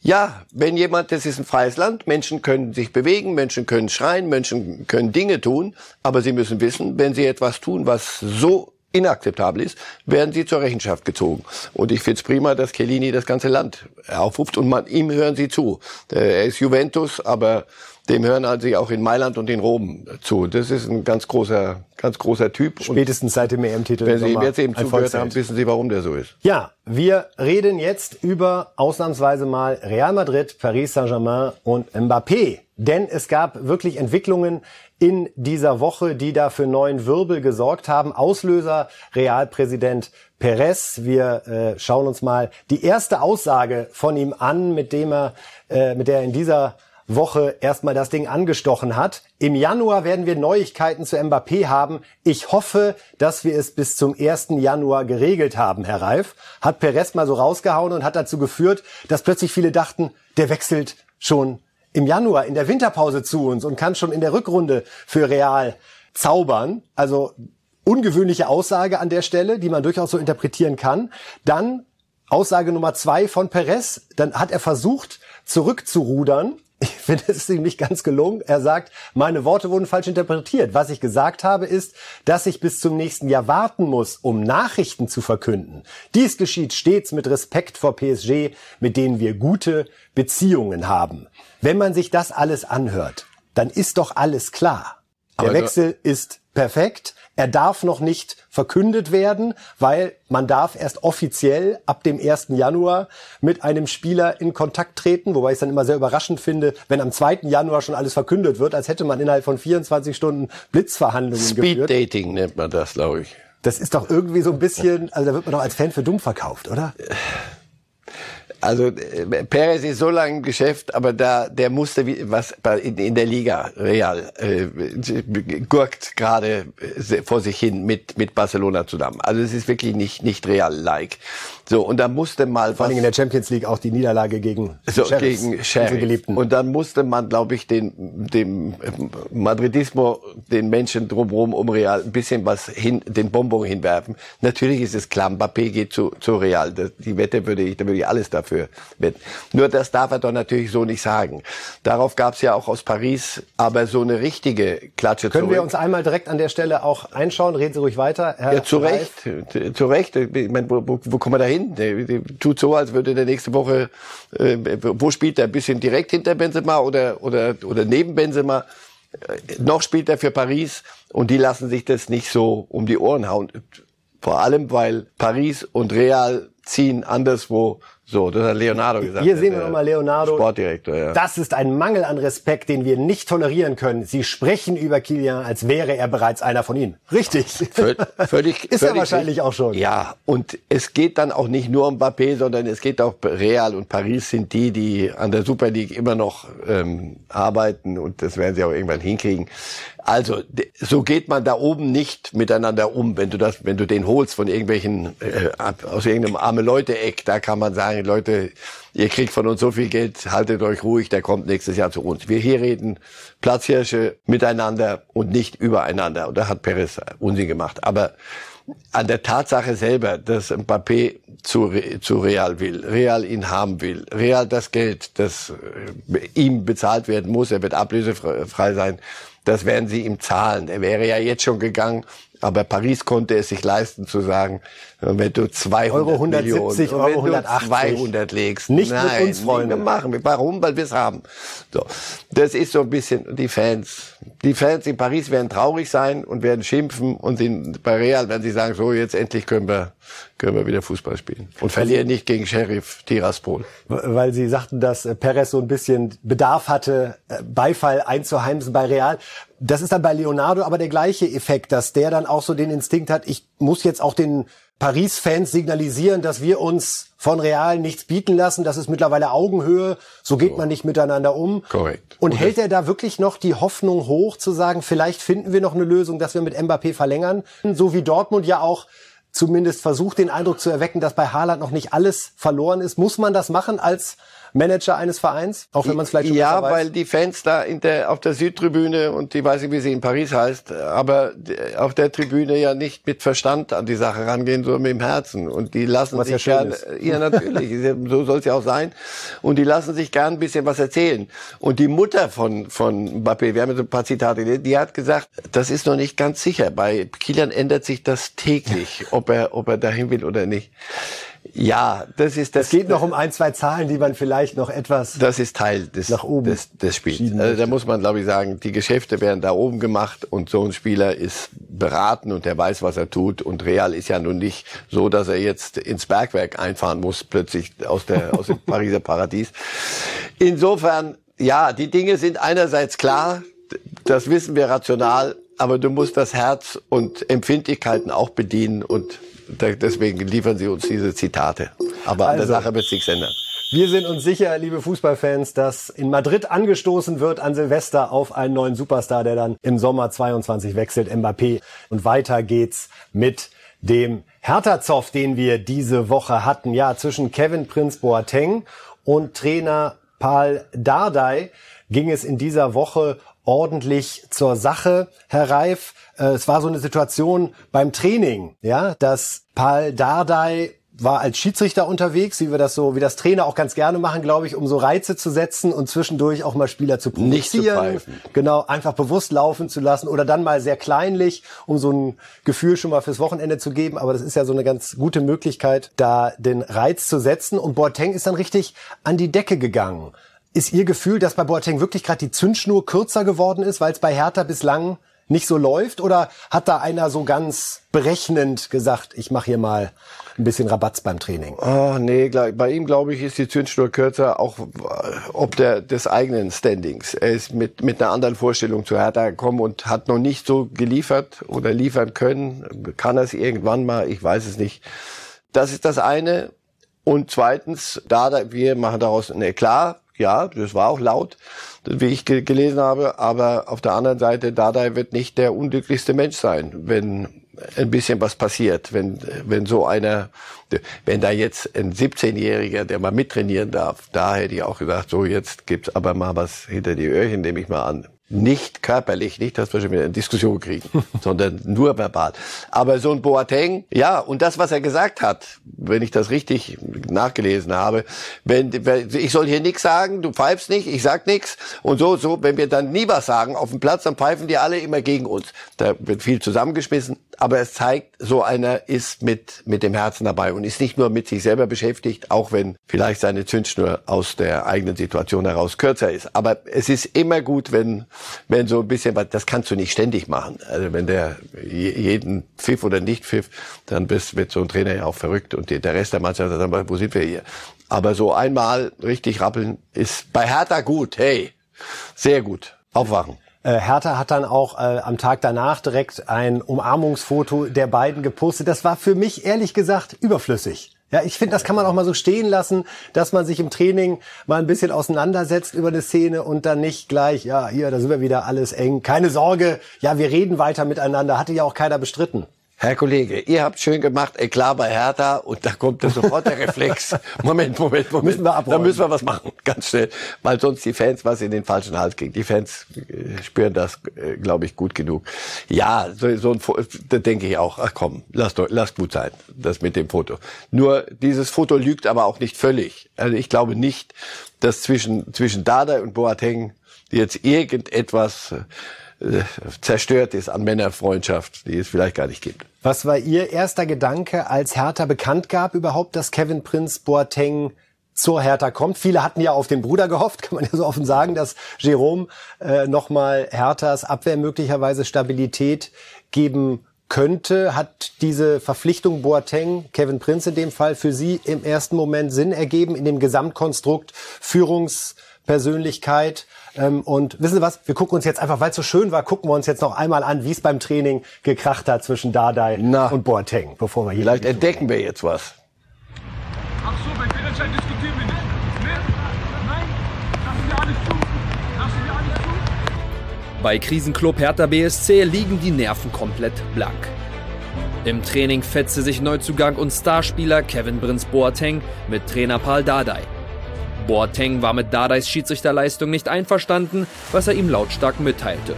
Ja, wenn jemand, das ist ein freies Land, Menschen können sich bewegen, Menschen können schreien, Menschen können Dinge tun, aber sie müssen wissen, wenn sie etwas tun, was so inakzeptabel ist, werden sie zur Rechenschaft gezogen. Und ich finde es prima, dass Chiellini das ganze Land aufruft und man, ihm hören sie zu. Er ist Juventus, aber dem hören also auch in Mailand und in Rom zu. Das ist ein ganz großer, ganz großer Typ. Spätestens seit dem EM-Titel. Wenn Sie ihm jetzt eben zugehört haben, wissen Sie, warum der so ist. Ja, wir reden jetzt über ausnahmsweise mal Real Madrid, Paris Saint-Germain und Mbappé. Denn es gab wirklich Entwicklungen in dieser Woche, die da für neuen Wirbel gesorgt haben. Auslöser Realpräsident Perez. Wir äh, schauen uns mal die erste Aussage von ihm an, mit dem er, äh, mit der er in dieser Woche erstmal das Ding angestochen hat. Im Januar werden wir Neuigkeiten zu Mbappé haben. Ich hoffe, dass wir es bis zum 1. Januar geregelt haben, Herr Reif. Hat Perez mal so rausgehauen und hat dazu geführt, dass plötzlich viele dachten, der wechselt schon im Januar in der Winterpause zu uns und kann schon in der Rückrunde für Real zaubern. Also ungewöhnliche Aussage an der Stelle, die man durchaus so interpretieren kann. Dann Aussage Nummer zwei von Perez. Dann hat er versucht, zurückzurudern ich finde, es ist ihm nicht ganz gelungen. Er sagt, meine Worte wurden falsch interpretiert. Was ich gesagt habe, ist, dass ich bis zum nächsten Jahr warten muss, um Nachrichten zu verkünden. Dies geschieht stets mit Respekt vor PSG, mit denen wir gute Beziehungen haben. Wenn man sich das alles anhört, dann ist doch alles klar. Der Aber Wechsel ist perfekt. Er darf noch nicht verkündet werden, weil man darf erst offiziell ab dem 1. Januar mit einem Spieler in Kontakt treten, wobei ich es dann immer sehr überraschend finde, wenn am 2. Januar schon alles verkündet wird, als hätte man innerhalb von 24 Stunden Blitzverhandlungen Speed geführt. Speed Dating nennt man das, glaube ich. Das ist doch irgendwie so ein bisschen, also da wird man doch als Fan für dumm verkauft, oder? Also äh, Perez ist so lange im Geschäft, aber da der musste wie, was in, in der Liga Real äh, gurkt gerade äh, vor sich hin mit mit Barcelona zusammen. Also es ist wirklich nicht nicht Real like. So und da musste mal vor allem in der Champions League auch die Niederlage gegen so, Sheriffs, gegen Sheriff. Und dann musste man, glaube ich, den dem Madridismo, den Menschen drumherum um Real ein bisschen was hin, den Bonbon hinwerfen. Natürlich ist es klar, Mbappé geht zu zu Real. Das, die Wette würde ich, da würde ich alles dafür dafür wird. Nur das darf er doch natürlich so nicht sagen. Darauf gab es ja auch aus Paris aber so eine richtige Klatsche Können zurück. wir uns einmal direkt an der Stelle auch einschauen? Reden Sie ruhig weiter. Herr ja, zu Recht. Zu Recht. Ich meine, wo, wo, wo kommen wir da hin? Der, der tut so, als würde der nächste Woche, äh, wo spielt er? Ein bisschen direkt hinter Benzema oder, oder, oder neben Benzema? Äh, noch spielt er für Paris und die lassen sich das nicht so um die Ohren hauen. Vor allem, weil Paris und Real ziehen anderswo so, das hat Leonardo gesagt. Hier sehen wir nochmal Leonardo. Sportdirektor, ja. Das ist ein Mangel an Respekt, den wir nicht tolerieren können. Sie sprechen über Kilian, als wäre er bereits einer von Ihnen. Richtig. Völ völlig. ist er wahrscheinlich auch schon. Ja, und es geht dann auch nicht nur um Mbappé, sondern es geht auch Real und Paris sind die, die an der Super League immer noch ähm, arbeiten und das werden sie auch irgendwann hinkriegen. Also so geht man da oben nicht miteinander um, wenn du das, wenn du den holst von irgendwelchen äh, aus irgendeinem arme Leute Eck, da kann man sagen, Leute, ihr kriegt von uns so viel Geld, haltet euch ruhig, der kommt nächstes Jahr zu uns. Wir hier reden Platzhirsche miteinander und nicht übereinander. Und da hat Perez Unsinn gemacht. Aber an der Tatsache selber, dass Mbappé zu, zu Real will, Real ihn haben will, Real das Geld, das äh, ihm bezahlt werden muss, er wird ablösefrei sein, das werden sie ihm zahlen. Er wäre ja jetzt schon gegangen, aber Paris konnte es sich leisten zu sagen, wenn du 200 Euro 170, Millionen, Euro 180. 200 legst. Nicht nein, mit uns, Freunde. Wir machen. Warum? Weil wir es haben. So. Das ist so ein bisschen die Fans. Die Fans in Paris werden traurig sein und werden schimpfen und in, bei Real werden sie sagen, so jetzt endlich können wir, können wir wieder Fußball spielen. Und verlieren nicht gegen Sheriff Tiraspol. Weil Sie sagten, dass Perez so ein bisschen Bedarf hatte, äh, Beifall einzuheimsen bei Real. Das ist dann bei Leonardo aber der gleiche Effekt, dass der dann auch so den Instinkt hat, ich muss jetzt auch den Paris-Fans signalisieren, dass wir uns von Real nichts bieten lassen. Das ist mittlerweile Augenhöhe. So geht so. man nicht miteinander um. Korrekt. Und, Und hält er da wirklich noch die Hoffnung hoch, zu sagen, vielleicht finden wir noch eine Lösung, dass wir mit Mbappé verlängern? So wie Dortmund ja auch zumindest versucht, den Eindruck zu erwecken, dass bei Haaland noch nicht alles verloren ist. Muss man das machen als Manager eines Vereins, auch wenn man es vielleicht schon Ja, weil die Fans da in der, auf der Südtribüne und die weiß nicht, wie sie in Paris heißt, aber auf der Tribüne ja nicht mit Verstand an die Sache rangehen, sondern mit dem Herzen. Und die lassen was sich ja gern, ja natürlich, so soll es ja auch sein. Und die lassen sich gern ein bisschen was erzählen. Und die Mutter von, von Mbappé, wir haben so ein paar Zitate, die hat gesagt, das ist noch nicht ganz sicher. Bei Kilian ändert sich das täglich, ob er, ob er dahin will oder nicht. Ja, das ist das. Es geht noch um ein, zwei Zahlen, die man vielleicht noch etwas. Das ist Teil des, nach oben des, des Spiels. Also da muss man, glaube ich, sagen, die Geschäfte werden da oben gemacht und so ein Spieler ist beraten und der weiß, was er tut. Und Real ist ja nun nicht so, dass er jetzt ins Bergwerk einfahren muss, plötzlich aus der, aus dem Pariser Paradies. Insofern, ja, die Dinge sind einerseits klar, das wissen wir rational, aber du musst das Herz und Empfindlichkeiten auch bedienen und deswegen liefern Sie uns diese Zitate. Aber an der also, Sache wird sich ändern. Wir sind uns sicher, liebe Fußballfans, dass in Madrid angestoßen wird an Silvester auf einen neuen Superstar, der dann im Sommer 22 wechselt, Mbappé. Und weiter geht's mit dem Hertha-Zoff, den wir diese Woche hatten. Ja, zwischen Kevin Prinz Boateng und Trainer Paul Dardai ging es in dieser Woche ordentlich zur Sache. Herr Reif, äh, es war so eine Situation beim Training, ja, dass Paul Dardai war als Schiedsrichter unterwegs, wie wir das so, wie das Trainer auch ganz gerne machen, glaube ich, um so Reize zu setzen und zwischendurch auch mal Spieler zu provozieren. Nicht zu pfeifen. Genau, einfach bewusst laufen zu lassen oder dann mal sehr kleinlich, um so ein Gefühl schon mal fürs Wochenende zu geben. Aber das ist ja so eine ganz gute Möglichkeit, da den Reiz zu setzen. Und Boateng ist dann richtig an die Decke gegangen. Ist Ihr Gefühl, dass bei Boateng wirklich gerade die Zündschnur kürzer geworden ist, weil es bei Hertha bislang nicht so läuft? Oder hat da einer so ganz berechnend gesagt, ich mache hier mal ein bisschen Rabatz beim Training? Oh, nee, bei ihm glaube ich ist die Zündschnur kürzer, auch ob der des eigenen Standings. Er ist mit mit einer anderen Vorstellung zu Hertha gekommen und hat noch nicht so geliefert oder liefern können. Kann er es irgendwann mal? Ich weiß es nicht. Das ist das eine. Und zweitens, da wir machen daraus ein Eklat. Ja, das war auch laut, wie ich gelesen habe. Aber auf der anderen Seite, Dada wird nicht der unglücklichste Mensch sein, wenn ein bisschen was passiert, wenn, wenn so einer, wenn da jetzt ein 17-Jähriger, der mal mittrainieren darf, da hätte ich auch gesagt, so jetzt gibt's aber mal was hinter die Öhrchen, nehme ich mal an nicht körperlich, nicht, dass wir schon wieder eine Diskussion kriegen, sondern nur verbal. Aber so ein Boateng, ja, und das, was er gesagt hat, wenn ich das richtig nachgelesen habe, wenn, ich soll hier nichts sagen, du pfeifst nicht, ich sag nichts und so, so, wenn wir dann nie was sagen auf dem Platz, dann pfeifen die alle immer gegen uns. Da wird viel zusammengeschmissen, aber es zeigt, so einer ist mit, mit dem Herzen dabei und ist nicht nur mit sich selber beschäftigt, auch wenn vielleicht seine Zündschnur aus der eigenen Situation heraus kürzer ist. Aber es ist immer gut, wenn wenn so ein bisschen, das kannst du nicht ständig machen. Also wenn der jeden Pfiff oder nicht Pfiff, dann bist, wird so ein Trainer ja auch verrückt und der Rest der Mannschaft sagt, wo sind wir hier? Aber so einmal richtig rappeln ist bei Hertha gut. Hey, sehr gut. Aufwachen. Äh, Hertha hat dann auch äh, am Tag danach direkt ein Umarmungsfoto der beiden gepostet. Das war für mich ehrlich gesagt überflüssig. Ja, ich finde, das kann man auch mal so stehen lassen, dass man sich im Training mal ein bisschen auseinandersetzt über eine Szene und dann nicht gleich, ja, hier, da sind wir wieder alles eng. Keine Sorge, ja, wir reden weiter miteinander. Hatte ja auch keiner bestritten. Herr Kollege, ihr habt schön gemacht, Eklat bei Hertha und da kommt sofort der Reflex. Moment, Moment, Moment. Müssen wir abräumen. Da müssen wir was machen, ganz schnell. Weil sonst die Fans was in den falschen Hals kriegen. Die Fans äh, spüren das, äh, glaube ich, gut genug. Ja, so, so ein da denke ich auch, ach komm, lass, doch, lass gut sein, das mit dem Foto. Nur dieses Foto lügt aber auch nicht völlig. Also ich glaube nicht, dass zwischen, zwischen Dada und Boateng jetzt irgendetwas äh, zerstört ist an Männerfreundschaft, die es vielleicht gar nicht gibt. Was war Ihr erster Gedanke, als Hertha bekannt gab überhaupt, dass Kevin Prinz Boateng zur Hertha kommt. Viele hatten ja auf den Bruder gehofft, kann man ja so offen sagen, dass Jerome äh, nochmal Herthas Abwehr möglicherweise Stabilität geben könnte. Hat diese Verpflichtung Boateng, Kevin Prinz in dem Fall, für Sie im ersten Moment Sinn ergeben in dem Gesamtkonstrukt Führungspersönlichkeit? Ähm, und wissen Sie was? Wir gucken uns jetzt einfach, weil es so schön war, gucken wir uns jetzt noch einmal an, wie es beim Training gekracht hat zwischen Dardai Na, und Boateng, bevor wir hier. Vielleicht entdecken wir jetzt was. Ach so, bei Fehlentscheid diskutieren wir nicht. Nee? Nein? Lassen wir alles zu. Lassen wir alles zu. Bei Krisenclub Hertha BSC liegen die Nerven komplett blank. Im Training fetzte sich Neuzugang und Starspieler Kevin Prinz Boateng mit Trainer Paul Dardai. Boateng war mit Dardais Schiedsrichterleistung nicht einverstanden, was er ihm lautstark mitteilte.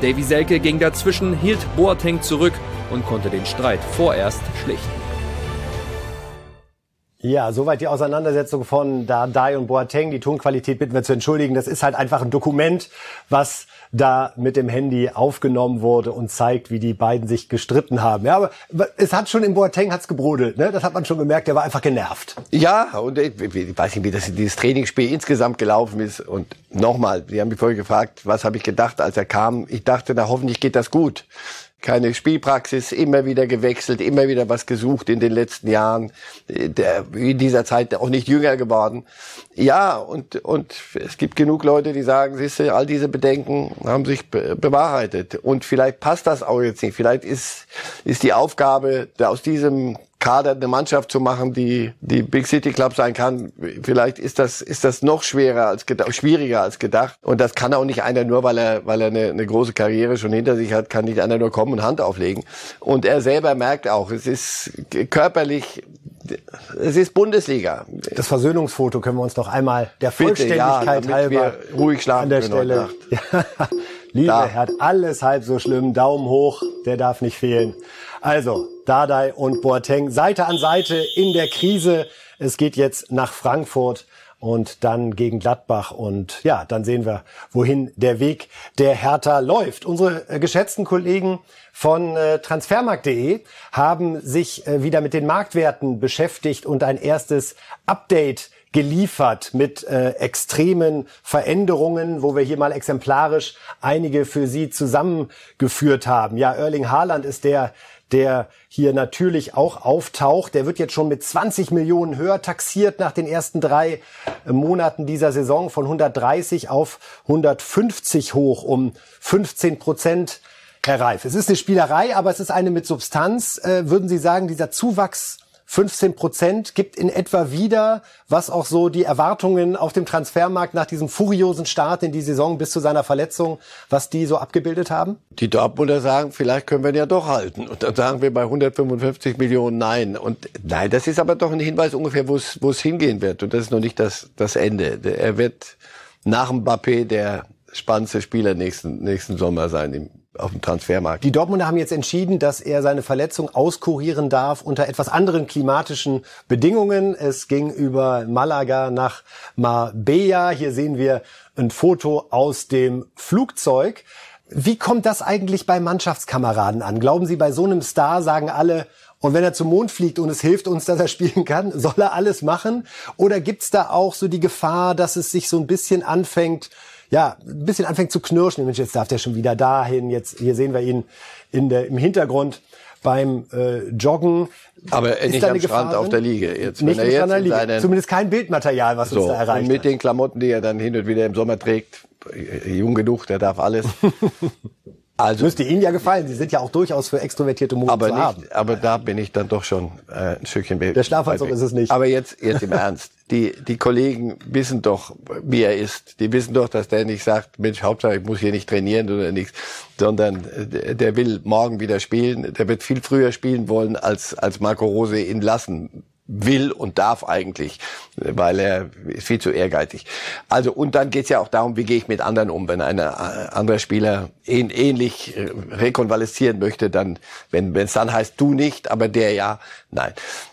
Davy Selke ging dazwischen, hielt Boateng zurück und konnte den Streit vorerst schlichten. Ja, soweit die Auseinandersetzung von Dardai und Boateng. Die Tonqualität bitten wir zu entschuldigen. Das ist halt einfach ein Dokument, was da mit dem Handy aufgenommen wurde und zeigt, wie die beiden sich gestritten haben. Ja, aber es hat schon im Boateng hat's gebrodelt, ne? Das hat man schon gemerkt. Der war einfach genervt. Ja, und ich, ich weiß nicht, wie das dieses Trainingsspiel insgesamt gelaufen ist. Und nochmal, Sie haben mich vorher gefragt, was habe ich gedacht, als er kam? Ich dachte, na hoffentlich geht das gut keine Spielpraxis, immer wieder gewechselt, immer wieder was gesucht in den letzten Jahren, der, in dieser Zeit auch nicht jünger geworden. Ja, und, und es gibt genug Leute, die sagen, siehst du, all diese Bedenken haben sich bewahrheitet. Und vielleicht passt das auch jetzt nicht. Vielleicht ist, ist die Aufgabe, aus diesem Kader eine Mannschaft zu machen, die die Big City Club sein kann. Vielleicht ist das ist das noch schwerer als gedacht, schwieriger als gedacht. Und das kann auch nicht einer nur, weil er weil er eine, eine große Karriere schon hinter sich hat, kann nicht einer nur kommen und Hand auflegen. Und er selber merkt auch, es ist körperlich es ist Bundesliga. Das Versöhnungsfoto können wir uns noch einmal der Vollständigkeit Bitte, ja, halber ruhig schlafen an der Stelle. Liebe Da. Herr, alles halb so schlimm. Daumen hoch, der darf nicht fehlen. Also, Dardai und Boateng Seite an Seite in der Krise. Es geht jetzt nach Frankfurt und dann gegen Gladbach und ja, dann sehen wir, wohin der Weg der Hertha läuft. Unsere äh, geschätzten Kollegen von äh, transfermarkt.de haben sich äh, wieder mit den Marktwerten beschäftigt und ein erstes Update geliefert mit äh, extremen Veränderungen, wo wir hier mal exemplarisch einige für Sie zusammengeführt haben. Ja, Erling Haaland ist der, der hier natürlich auch auftaucht. Der wird jetzt schon mit 20 Millionen höher taxiert nach den ersten drei äh, Monaten dieser Saison von 130 auf 150 hoch um 15 Prozent. Herr Reif, es ist eine Spielerei, aber es ist eine mit Substanz. Äh, würden Sie sagen, dieser Zuwachs 15 Prozent gibt in etwa wieder, was auch so die Erwartungen auf dem Transfermarkt nach diesem furiosen Start in die Saison bis zu seiner Verletzung, was die so abgebildet haben? Die Dortmunder sagen, vielleicht können wir ihn ja doch halten. Und dann sagen wir bei 155 Millionen nein. Und nein, das ist aber doch ein Hinweis ungefähr, wo es, hingehen wird. Und das ist noch nicht das, das Ende. Er wird nach Mbappé der spannendste Spieler nächsten, nächsten Sommer sein im, auf dem Transfermarkt. Die Dortmunder haben jetzt entschieden, dass er seine Verletzung auskurieren darf unter etwas anderen klimatischen Bedingungen. Es ging über Malaga nach Marbella. Hier sehen wir ein Foto aus dem Flugzeug. Wie kommt das eigentlich bei Mannschaftskameraden an? Glauben Sie, bei so einem Star sagen alle, und wenn er zum Mond fliegt und es hilft uns, dass er spielen kann, soll er alles machen? Oder gibt's da auch so die Gefahr, dass es sich so ein bisschen anfängt, ja, ein bisschen anfängt zu knirschen. Mensch, jetzt darf der schon wieder dahin. Jetzt hier sehen wir ihn in der, im Hintergrund beim äh, Joggen. Aber Ist nicht da am eine Strand Gefahr auf drin? der Liege. Jetzt, Nicht wenn er jetzt in seinen, Zumindest kein Bildmaterial, was uns so, da und erreicht mit hat. den Klamotten, die er dann hin und wieder im Sommer trägt, jung genug, der darf alles. Also, Müsste Ihnen ja gefallen. Sie sind ja auch durchaus für extrovertierte Mode aber zu haben. aber da bin ich dann doch schon äh, ein Stückchen be- Der Schlafanzug ist es nicht. Aber jetzt, jetzt im Ernst. Die, die Kollegen wissen doch, wie er ist. Die wissen doch, dass der nicht sagt, Mensch, Hauptsache ich muss hier nicht trainieren oder nichts, sondern äh, der- der will morgen wieder spielen. Der wird viel früher spielen wollen, als, als Marco Rose ihn lassen will und darf eigentlich, weil er ist viel zu ehrgeizig. Also und dann geht's ja auch darum, wie gehe ich mit anderen um. Wenn ein anderer Spieler ähn, ähnlich äh, rekonvaleszieren möchte, dann, wenn es dann heißt, du nicht, aber der ja, nein.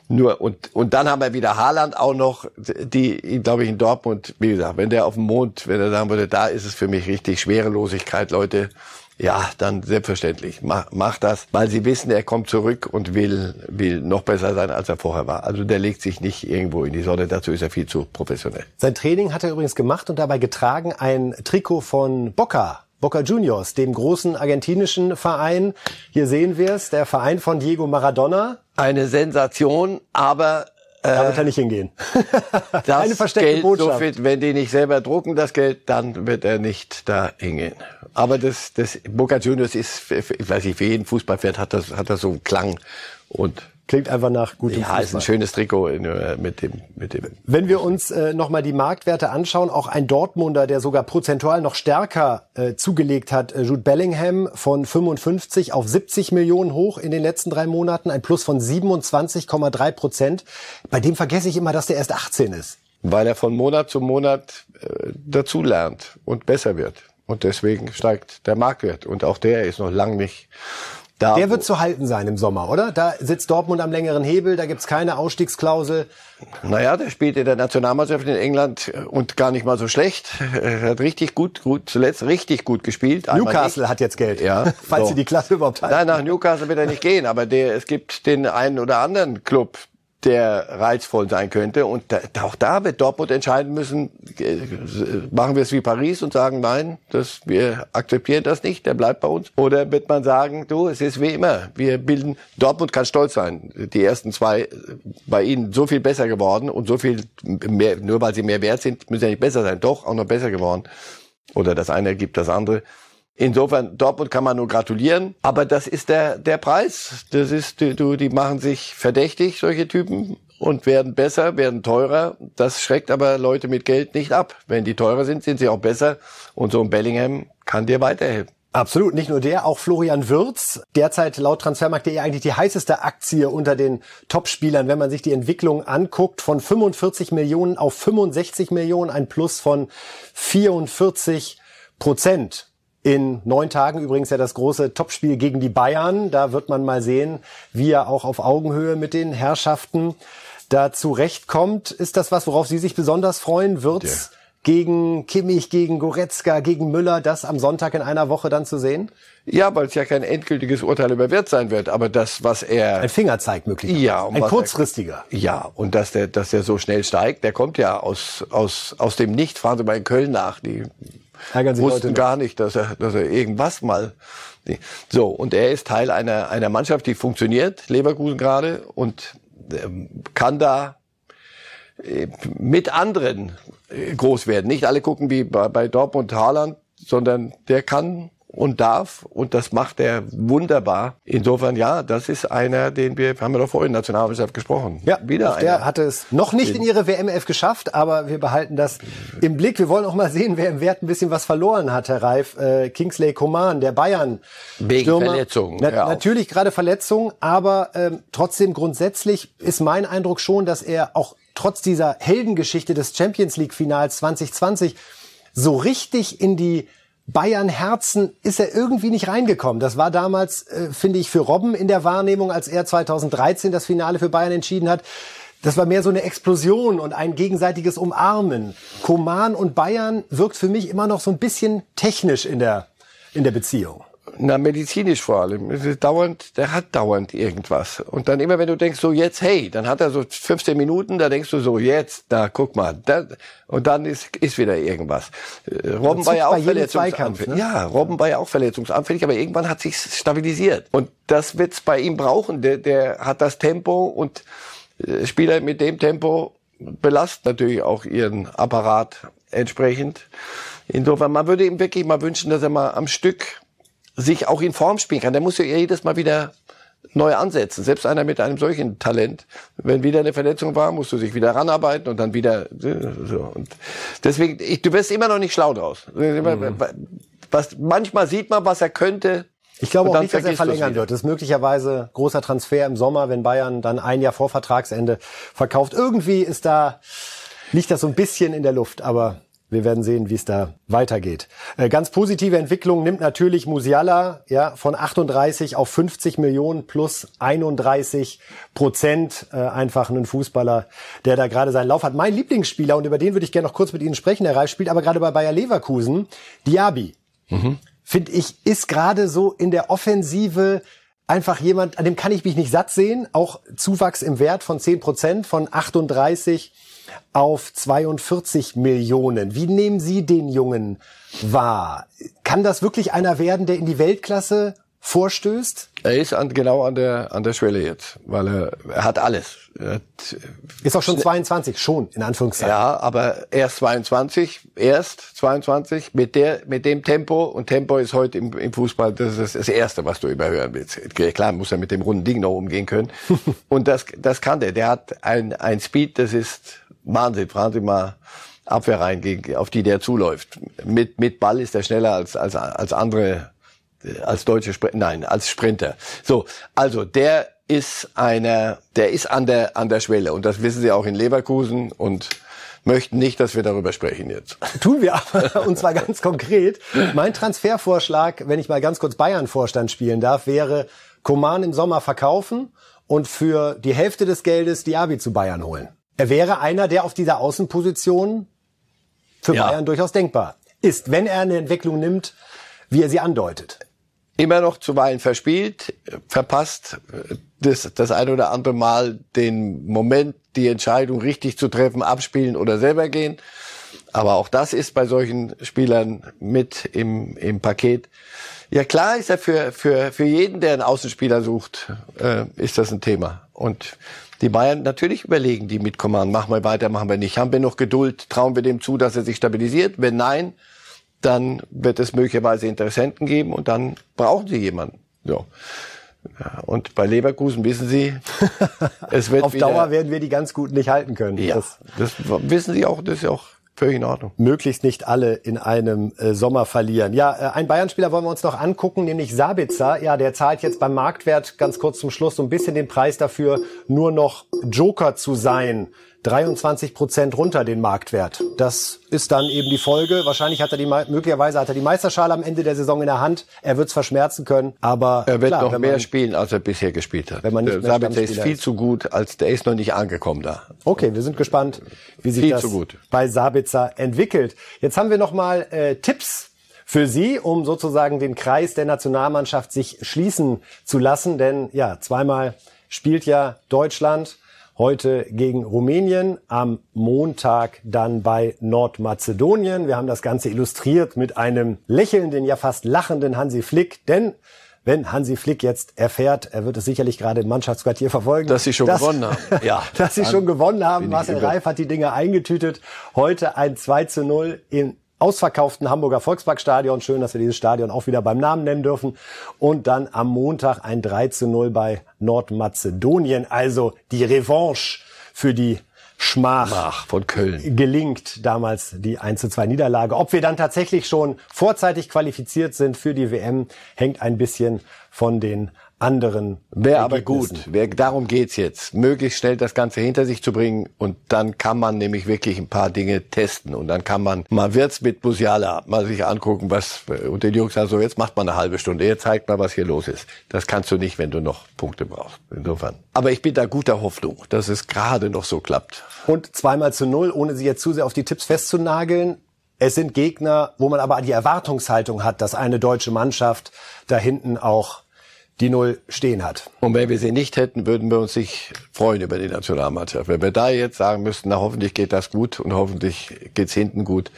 Nur und und dann haben wir wieder Haaland auch noch, die, glaube ich, in Dortmund, wie gesagt, wenn der auf dem Mond, wenn er sagen würde, da ist es für mich richtig Schwerelosigkeit, Leute. Ja, dann selbstverständlich. Mach, mach das, weil sie wissen, er kommt zurück und will, will noch besser sein, als er vorher war. Also der legt sich nicht irgendwo in die Sonne, dazu ist er viel zu professionell. Sein Training hat er übrigens gemacht und dabei getragen ein Trikot von Boca. Boca Juniors, dem großen argentinischen Verein. Hier sehen wir es, der Verein von Diego Maradona. Eine Sensation, aber Da wird er nicht hingehen. das Eine versteckte Geld, Botschaft. So viel, wenn die nicht selber drucken, das Geld, dann wird er nicht da hingehen. Aber das, das Boca Juniors ist, ich weiß nicht, für jeden Fußballfan hat das, hat das so einen Klang und Klingt einfach nach gutem ja, ist ein Fußball. schönes Trikot äh, mit dem, mit dem. Wenn wir uns äh, nochmal die Marktwerte anschauen, auch ein Dortmunder, der sogar prozentual noch stärker äh, zugelegt hat, äh, Jude Bellingham von 55 auf 70 Millionen hoch in den letzten drei Monaten, ein Plus von 27,3 Prozent. Bei dem vergesse ich immer, dass der erst 18 ist. weil er von Monat zu Monat äh, dazulernt und besser wird. Und deswegen steigt der Marktwert. Und auch der ist noch lang nicht da. Der wird zu halten sein im Sommer, oder? Da sitzt Dortmund am längeren Hebel, da gibt's keine Ausstiegsklausel. Naja, der spielt in der Nationalmannschaft in England äh, und gar nicht mal so schlecht. Er hat richtig gut, gut, zuletzt richtig gut gespielt. Einmal Newcastle nicht. hat jetzt Geld, Ja, falls so. sie die Klasse überhaupt halten. Nein, nach Newcastle wird er nicht gehen, aber der, es gibt den einen oder anderen Club, der reizvoll sein könnte. Und da, auch da wird Dortmund entscheiden müssen, äh, machen wir es wie Paris und sagen, nein, das, wir akzeptieren das nicht, der bleibt bei uns. Oder wird man sagen, du, es ist wie immer, wir bilden, Dortmund kann stolz sein. Die ersten zwei äh, bei ihnen so viel besser geworden und so viel mehr, nur weil sie mehr wert sind, müssen ja nicht besser sein. Doch, auch noch besser geworden. Oder das eine ergibt das andere. Insofern, Dortmund kann man nur gratulieren, aber das ist der, der Preis. Das ist, du, die machen sich verdächtig, solche Typen, und werden besser, werden teurer. Das schreckt aber Leute mit Geld nicht ab. Wenn die teurer sind, sind sie auch besser. Und so ein Bellingham kann dir weiterhelfen. Absolut, nicht nur der, auch Florian Wirz, derzeit laut Transfermarkt.de eigentlich die heißeste Aktie unter den Topspielern, wenn man sich die Entwicklung anguckt, von 45 Millionen auf 65 Millionen, ein Plus von 44 Prozent. In neun Tagen übrigens ja das große Topspiel gegen die Bayern. Da wird man mal sehen, wie er auch auf Augenhöhe mit den Herrschaften da zurechtkommt. Ist das was, worauf Sie sich besonders freuen? Wird's ja. gegen Kimmich, gegen Goretzka, gegen Müller, das am Sonntag in einer Woche dann zu sehen? Ja, weil es ja kein endgültiges Urteil über Wert sein wird, aber das, was er... Ein Fingerzeig möglicherweise. Ja. Ein kurzfristiger. Er, ja, und dass der, dass der so schnell steigt, der kommt ja aus, aus, aus dem Nichts. Fahren Sie mal in Köln nach. Die wussten gar nicht, dass er, dass er irgendwas mal... So, und er ist Teil einer, einer Mannschaft, die funktioniert, Leverkusen gerade, und ähm, kann da äh, mit anderen äh, groß werden. Nicht alle gucken wie bei, bei Dortmund Haaland, sondern der kann und darf und das macht er wunderbar. Insofern ja, das ist einer, den wir haben wir doch vorhin in der Nationalmannschaft gesprochen. Ja, wieder einer. Der hatte es noch nicht in ihre WMF geschafft, aber wir behalten das im Blick. Wir wollen auch mal sehen, wer im Wert ein bisschen was verloren hat, Herr Reif. Äh, Kingsley Coman, der Bayern. Wegen Stürmer. Verletzungen. Na, ja natürlich gerade Verletzungen, aber ähm, trotzdem grundsätzlich ist mein Eindruck schon, dass er auch trotz dieser Heldengeschichte des Champions League Finals 2020 so richtig in die Bayern Herzen ist er irgendwie nicht reingekommen. Das war damals, äh, finde ich, für Robben in der Wahrnehmung, als er 2013 das Finale für Bayern entschieden hat. Das war mehr so eine Explosion und ein gegenseitiges Umarmen. Koman und Bayern wirkt für mich immer noch so ein bisschen technisch in der, in der Beziehung. Na, medizinisch vor allem. dauernd, der hat dauernd irgendwas. Und dann immer, wenn du denkst, so jetzt, hey, dann hat er so 15 Minuten, da denkst du so, jetzt, da guck mal. Da, und dann ist, ist wieder irgendwas. Äh, Robben war ja auch verletzungsanfällig. Ne? Ja, Robben war ja auch verletzungsanfällig, aber irgendwann hat sich stabilisiert. Und das wird's bei ihm brauchen. Der, der hat das Tempo und äh, Spieler mit dem Tempo belasten natürlich auch ihren Apparat entsprechend. Insofern, man würde ihm wirklich mal wünschen, dass er mal am Stück sich auch in Form spielen kann. Der muss ja jedes Mal wieder neu ansetzen. Selbst einer mit einem solchen Talent, wenn wieder eine Verletzung war, musst du sich wieder ranarbeiten und dann wieder so. Und deswegen, ich, du wirst immer noch nicht schlau draus. Mhm. Was, manchmal sieht man, was er könnte. Ich glaube auch nicht, dass er verlängern wird. Das ist möglicherweise großer Transfer im Sommer, wenn Bayern dann ein Jahr vor Vertragsende verkauft. Irgendwie ist da, liegt das so ein bisschen in der Luft, aber wir werden sehen, wie es da weitergeht. Äh, ganz positive Entwicklung nimmt natürlich Musiala ja, von 38 auf 50 Millionen plus 31 Prozent. Äh, einfach ein Fußballer, der da gerade seinen Lauf hat. Mein Lieblingsspieler, und über den würde ich gerne noch kurz mit Ihnen sprechen, Herr Reif, spielt aber gerade bei Bayer Leverkusen, Diaby. Mhm. Finde ich, ist gerade so in der Offensive einfach jemand, an dem kann ich mich nicht satt sehen. Auch Zuwachs im Wert von 10 Prozent, von 38 auf 42 Millionen. Wie nehmen Sie den Jungen wahr? Kann das wirklich einer werden, der in die Weltklasse vorstößt? Er ist an, genau an der, an der Schwelle jetzt, weil er, er hat alles. Er hat, ist auch schon 22, schon, in Anführungszeichen. Ja, aber erst 22, erst 22, mit der, mit dem Tempo, und Tempo ist heute im, im Fußball, das ist das Erste, was du überhören willst. Klar, muss er mit dem runden Ding noch umgehen können. und das, das kann der. Der hat ein, ein Speed, das ist Wahnsinn. Fragen Sie mal Abwehr rein, auf die der zuläuft. Mit, mit Ball ist er schneller als, als, als andere, als deutsche Sprinter, nein, als Sprinter. So, also der ist einer, der ist an der, an der Schwelle. Und das wissen Sie auch in Leverkusen und möchten nicht, dass wir darüber sprechen jetzt. Tun wir aber, und zwar ganz konkret. Mein Transfervorschlag, wenn ich mal ganz kurz Bayern-Vorstand spielen darf, wäre Koman im Sommer verkaufen und für die Hälfte des Geldes Diaby zu Bayern holen. Er wäre einer, der auf dieser Außenposition für ja. Bayern durchaus denkbar ist, wenn er eine Entwicklung nimmt, wie er sie andeutet. Immer noch zuweilen verspielt, verpasst das, das ein oder andere Mal den Moment, die Entscheidung richtig zu treffen, abspielen oder selber gehen. Aber auch das ist bei solchen Spielern mit im, im Paket. Ja klar ist er für, für, für jeden, der einen Außenspieler sucht, äh, ist das ein Thema. Und die Bayern natürlich überlegen die mit Command, machen wir weiter, machen wir nicht. Haben wir noch Geduld? Trauen wir dem zu, dass er sich stabilisiert? Wenn nein, dann wird es möglicherweise Interessenten geben und dann brauchen sie jemanden. So. Ja, und bei Leverkusen wissen Sie, es wird auf wieder, Dauer werden wir die ganz gut nicht halten können. Ja, das, das wissen Sie auch. Das ist auch Völlig in Ordnung. Möglichst nicht alle in einem äh, Sommer verlieren. Ja, äh, ein Bayern-Spieler wollen wir uns noch angucken, nämlich Sabitzer. Ja, der zahlt jetzt beim Marktwert ganz kurz zum Schluss so ein bisschen den Preis dafür, nur noch Joker zu sein 23 Prozent runter den Marktwert. Das ist dann eben die Folge. Wahrscheinlich hat er die, möglicherweise hat er die Meisterschale am Ende der Saison in der Hand. Er wird es verschmerzen können, aber er wird klar, noch mehr man, spielen, als er bisher gespielt hat. Wenn man nicht der Sabitzer ist viel ist. zu gut, als der ist noch nicht angekommen da. Okay, wir sind gespannt, wie sich viel das bei Sabitzer entwickelt. Jetzt haben wir noch mal äh, Tipps für Sie, um sozusagen den Kreis der Nationalmannschaft sich schließen zu lassen, denn ja, zweimal spielt ja Deutschland heute gegen Rumänien, am Montag dann bei Nordmazedonien. Wir haben das Ganze illustriert mit einem lächelnden, ja fast lachenden Hansi Flick, denn wenn Hansi Flick jetzt erfährt, er wird es sicherlich gerade im Mannschaftsquartier verfolgen. Dass sie schon dass, gewonnen haben. Ja. dass sie schon gewonnen haben. Marcel Reif hat die Dinge eingetütet. Heute ein 2 zu 0 in ausverkauften Hamburger Volksparkstadion. Schön, dass wir dieses Stadion auch wieder beim Namen nennen dürfen. Und dann am Montag ein 3 zu 0 bei Nordmazedonien. Also die Revanche für die Schmach Mach von Köln. gelingt damals die 1 zu 2 Niederlage. Ob wir dann tatsächlich schon vorzeitig qualifiziert sind für die WM, hängt ein bisschen von den anderen. Wäre aber gut. Wär, darum geht's jetzt. Möglichst schnell das Ganze hinter sich zu bringen und dann kann man nämlich wirklich ein paar Dinge testen und dann kann man mal wird's mit Musiala mal sich angucken, was und den Jungs also jetzt macht man eine halbe Stunde, jetzt zeigt mal, was hier los ist. Das kannst du nicht, wenn du noch Punkte brauchst. Insofern. Aber ich bin da guter Hoffnung, dass es gerade noch so klappt. Und zweimal zu null, ohne sie jetzt zu sehr auf die Tipps festzunageln. Es sind Gegner, wo man aber die Erwartungshaltung hat, dass eine deutsche Mannschaft da hinten auch die Null stehen hat. Und wenn wir sie nicht hätten, würden wir uns nicht freuen über die Nationalmannschaft. Wenn wir da jetzt sagen müssten, na hoffentlich geht das gut und hoffentlich geht's hinten gut,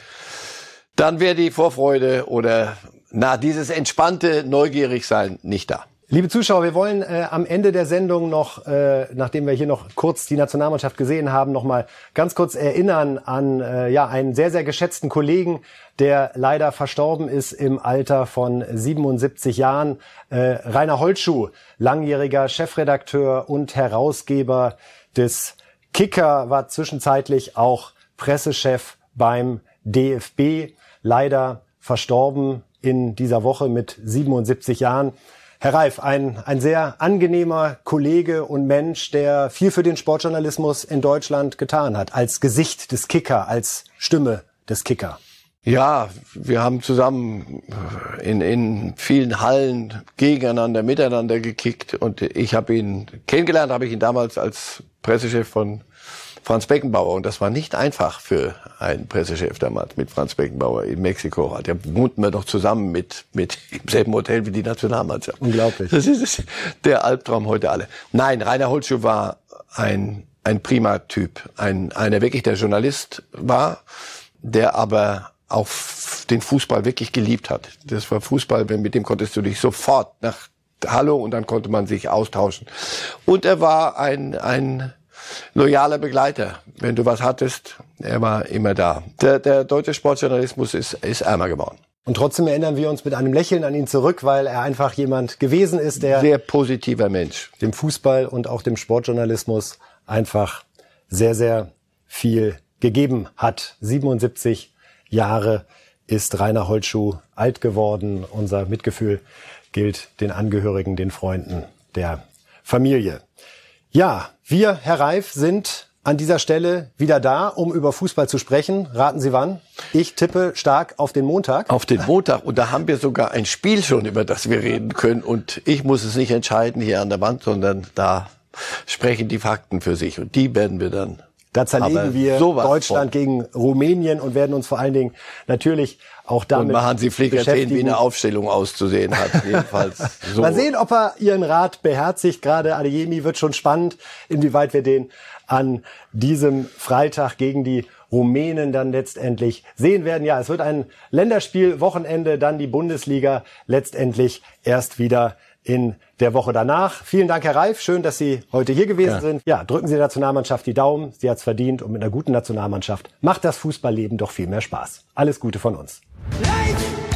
dann wäre die Vorfreude oder na dieses entspannte neugierig sein nicht da. Liebe Zuschauer, wir wollen äh, am Ende der Sendung noch, äh, nachdem wir hier noch kurz die Nationalmannschaft gesehen haben, noch mal ganz kurz erinnern an äh, ja einen sehr sehr geschätzten Kollegen, der leider verstorben ist im Alter von 77 Jahren. Äh, Rainer Holtschuh, langjähriger Chefredakteur und Herausgeber des Kicker, war zwischenzeitlich auch Pressechef beim DFB. Leider verstorben in dieser Woche mit 77 Jahren. Herr Reif, ein, ein sehr angenehmer Kollege und Mensch, der viel für den Sportjournalismus in Deutschland getan hat, als Gesicht des Kicker, als Stimme des Kicker. Ja, wir haben zusammen in, in vielen Hallen gegeneinander, miteinander gekickt und ich habe ihn kennengelernt, habe ich ihn damals als Pressechef von Franz Beckenbauer. Und das war nicht einfach für einen Pressechef damals mit Franz Beckenbauer in Mexiko. Da wohnten wir doch zusammen mit, mit im selben Hotel wie die Nationalmannschaft. Unglaublich. Das ist der Albtraum heute alle. Nein, Rainer Holtschuh war ein, ein prima Typ. Ein, einer wirklich der Journalist war, der aber auch den Fußball wirklich geliebt hat. Das war Fußball, mit dem konntest du dich sofort nach Hallo und dann konnte man sich austauschen. Und er war ein, ein loyaler Begleiter. Wenn du was hattest, er war immer da. Der, der deutsche Sportjournalismus ist, ist ärmer geworden. Und trotzdem erinnern wir uns mit einem Lächeln an ihn zurück, weil er einfach jemand gewesen ist, der sehr positiver Mensch dem Fußball und auch dem Sportjournalismus einfach sehr sehr viel gegeben hat. 77 Jahre ist Rainer Holtschuh alt geworden. Unser Mitgefühl gilt den Angehörigen, den Freunden der Familie. Ja, wir, Herr Reif, sind an dieser Stelle wieder da, um über Fußball zu sprechen. Raten Sie wann? Ich tippe stark auf den Montag. Auf den Montag. Und da haben wir sogar ein Spiel schon, über das wir reden können. Und ich muss es nicht entscheiden hier an der Wand, sondern da sprechen die Fakten für sich. Und die werden wir dann da zerlegen wir Deutschland von. gegen Rumänien und werden uns vor allen Dingen natürlich auch damit Und machen Sie Flick erzählen, wie eine Aufstellung auszusehen hat. Jedenfalls so. Mal sehen, ob er Ihren Rat beherzigt. Gerade Adeyemi wird schon spannend, inwieweit wir den an diesem Freitag gegen die Rumänen dann letztendlich sehen werden. Ja, es wird ein Länderspiel-Wochenende, dann die Bundesliga letztendlich erst wieder in der Woche danach. Vielen Dank, Herr Reif. Schön, dass Sie heute hier gewesen ja. sind. Ja, drücken Sie der Nationalmannschaft die Daumen. Sie hat's verdient. Und mit einer guten Nationalmannschaft macht das Fußballleben doch viel mehr Spaß. Alles Gute von uns. Life.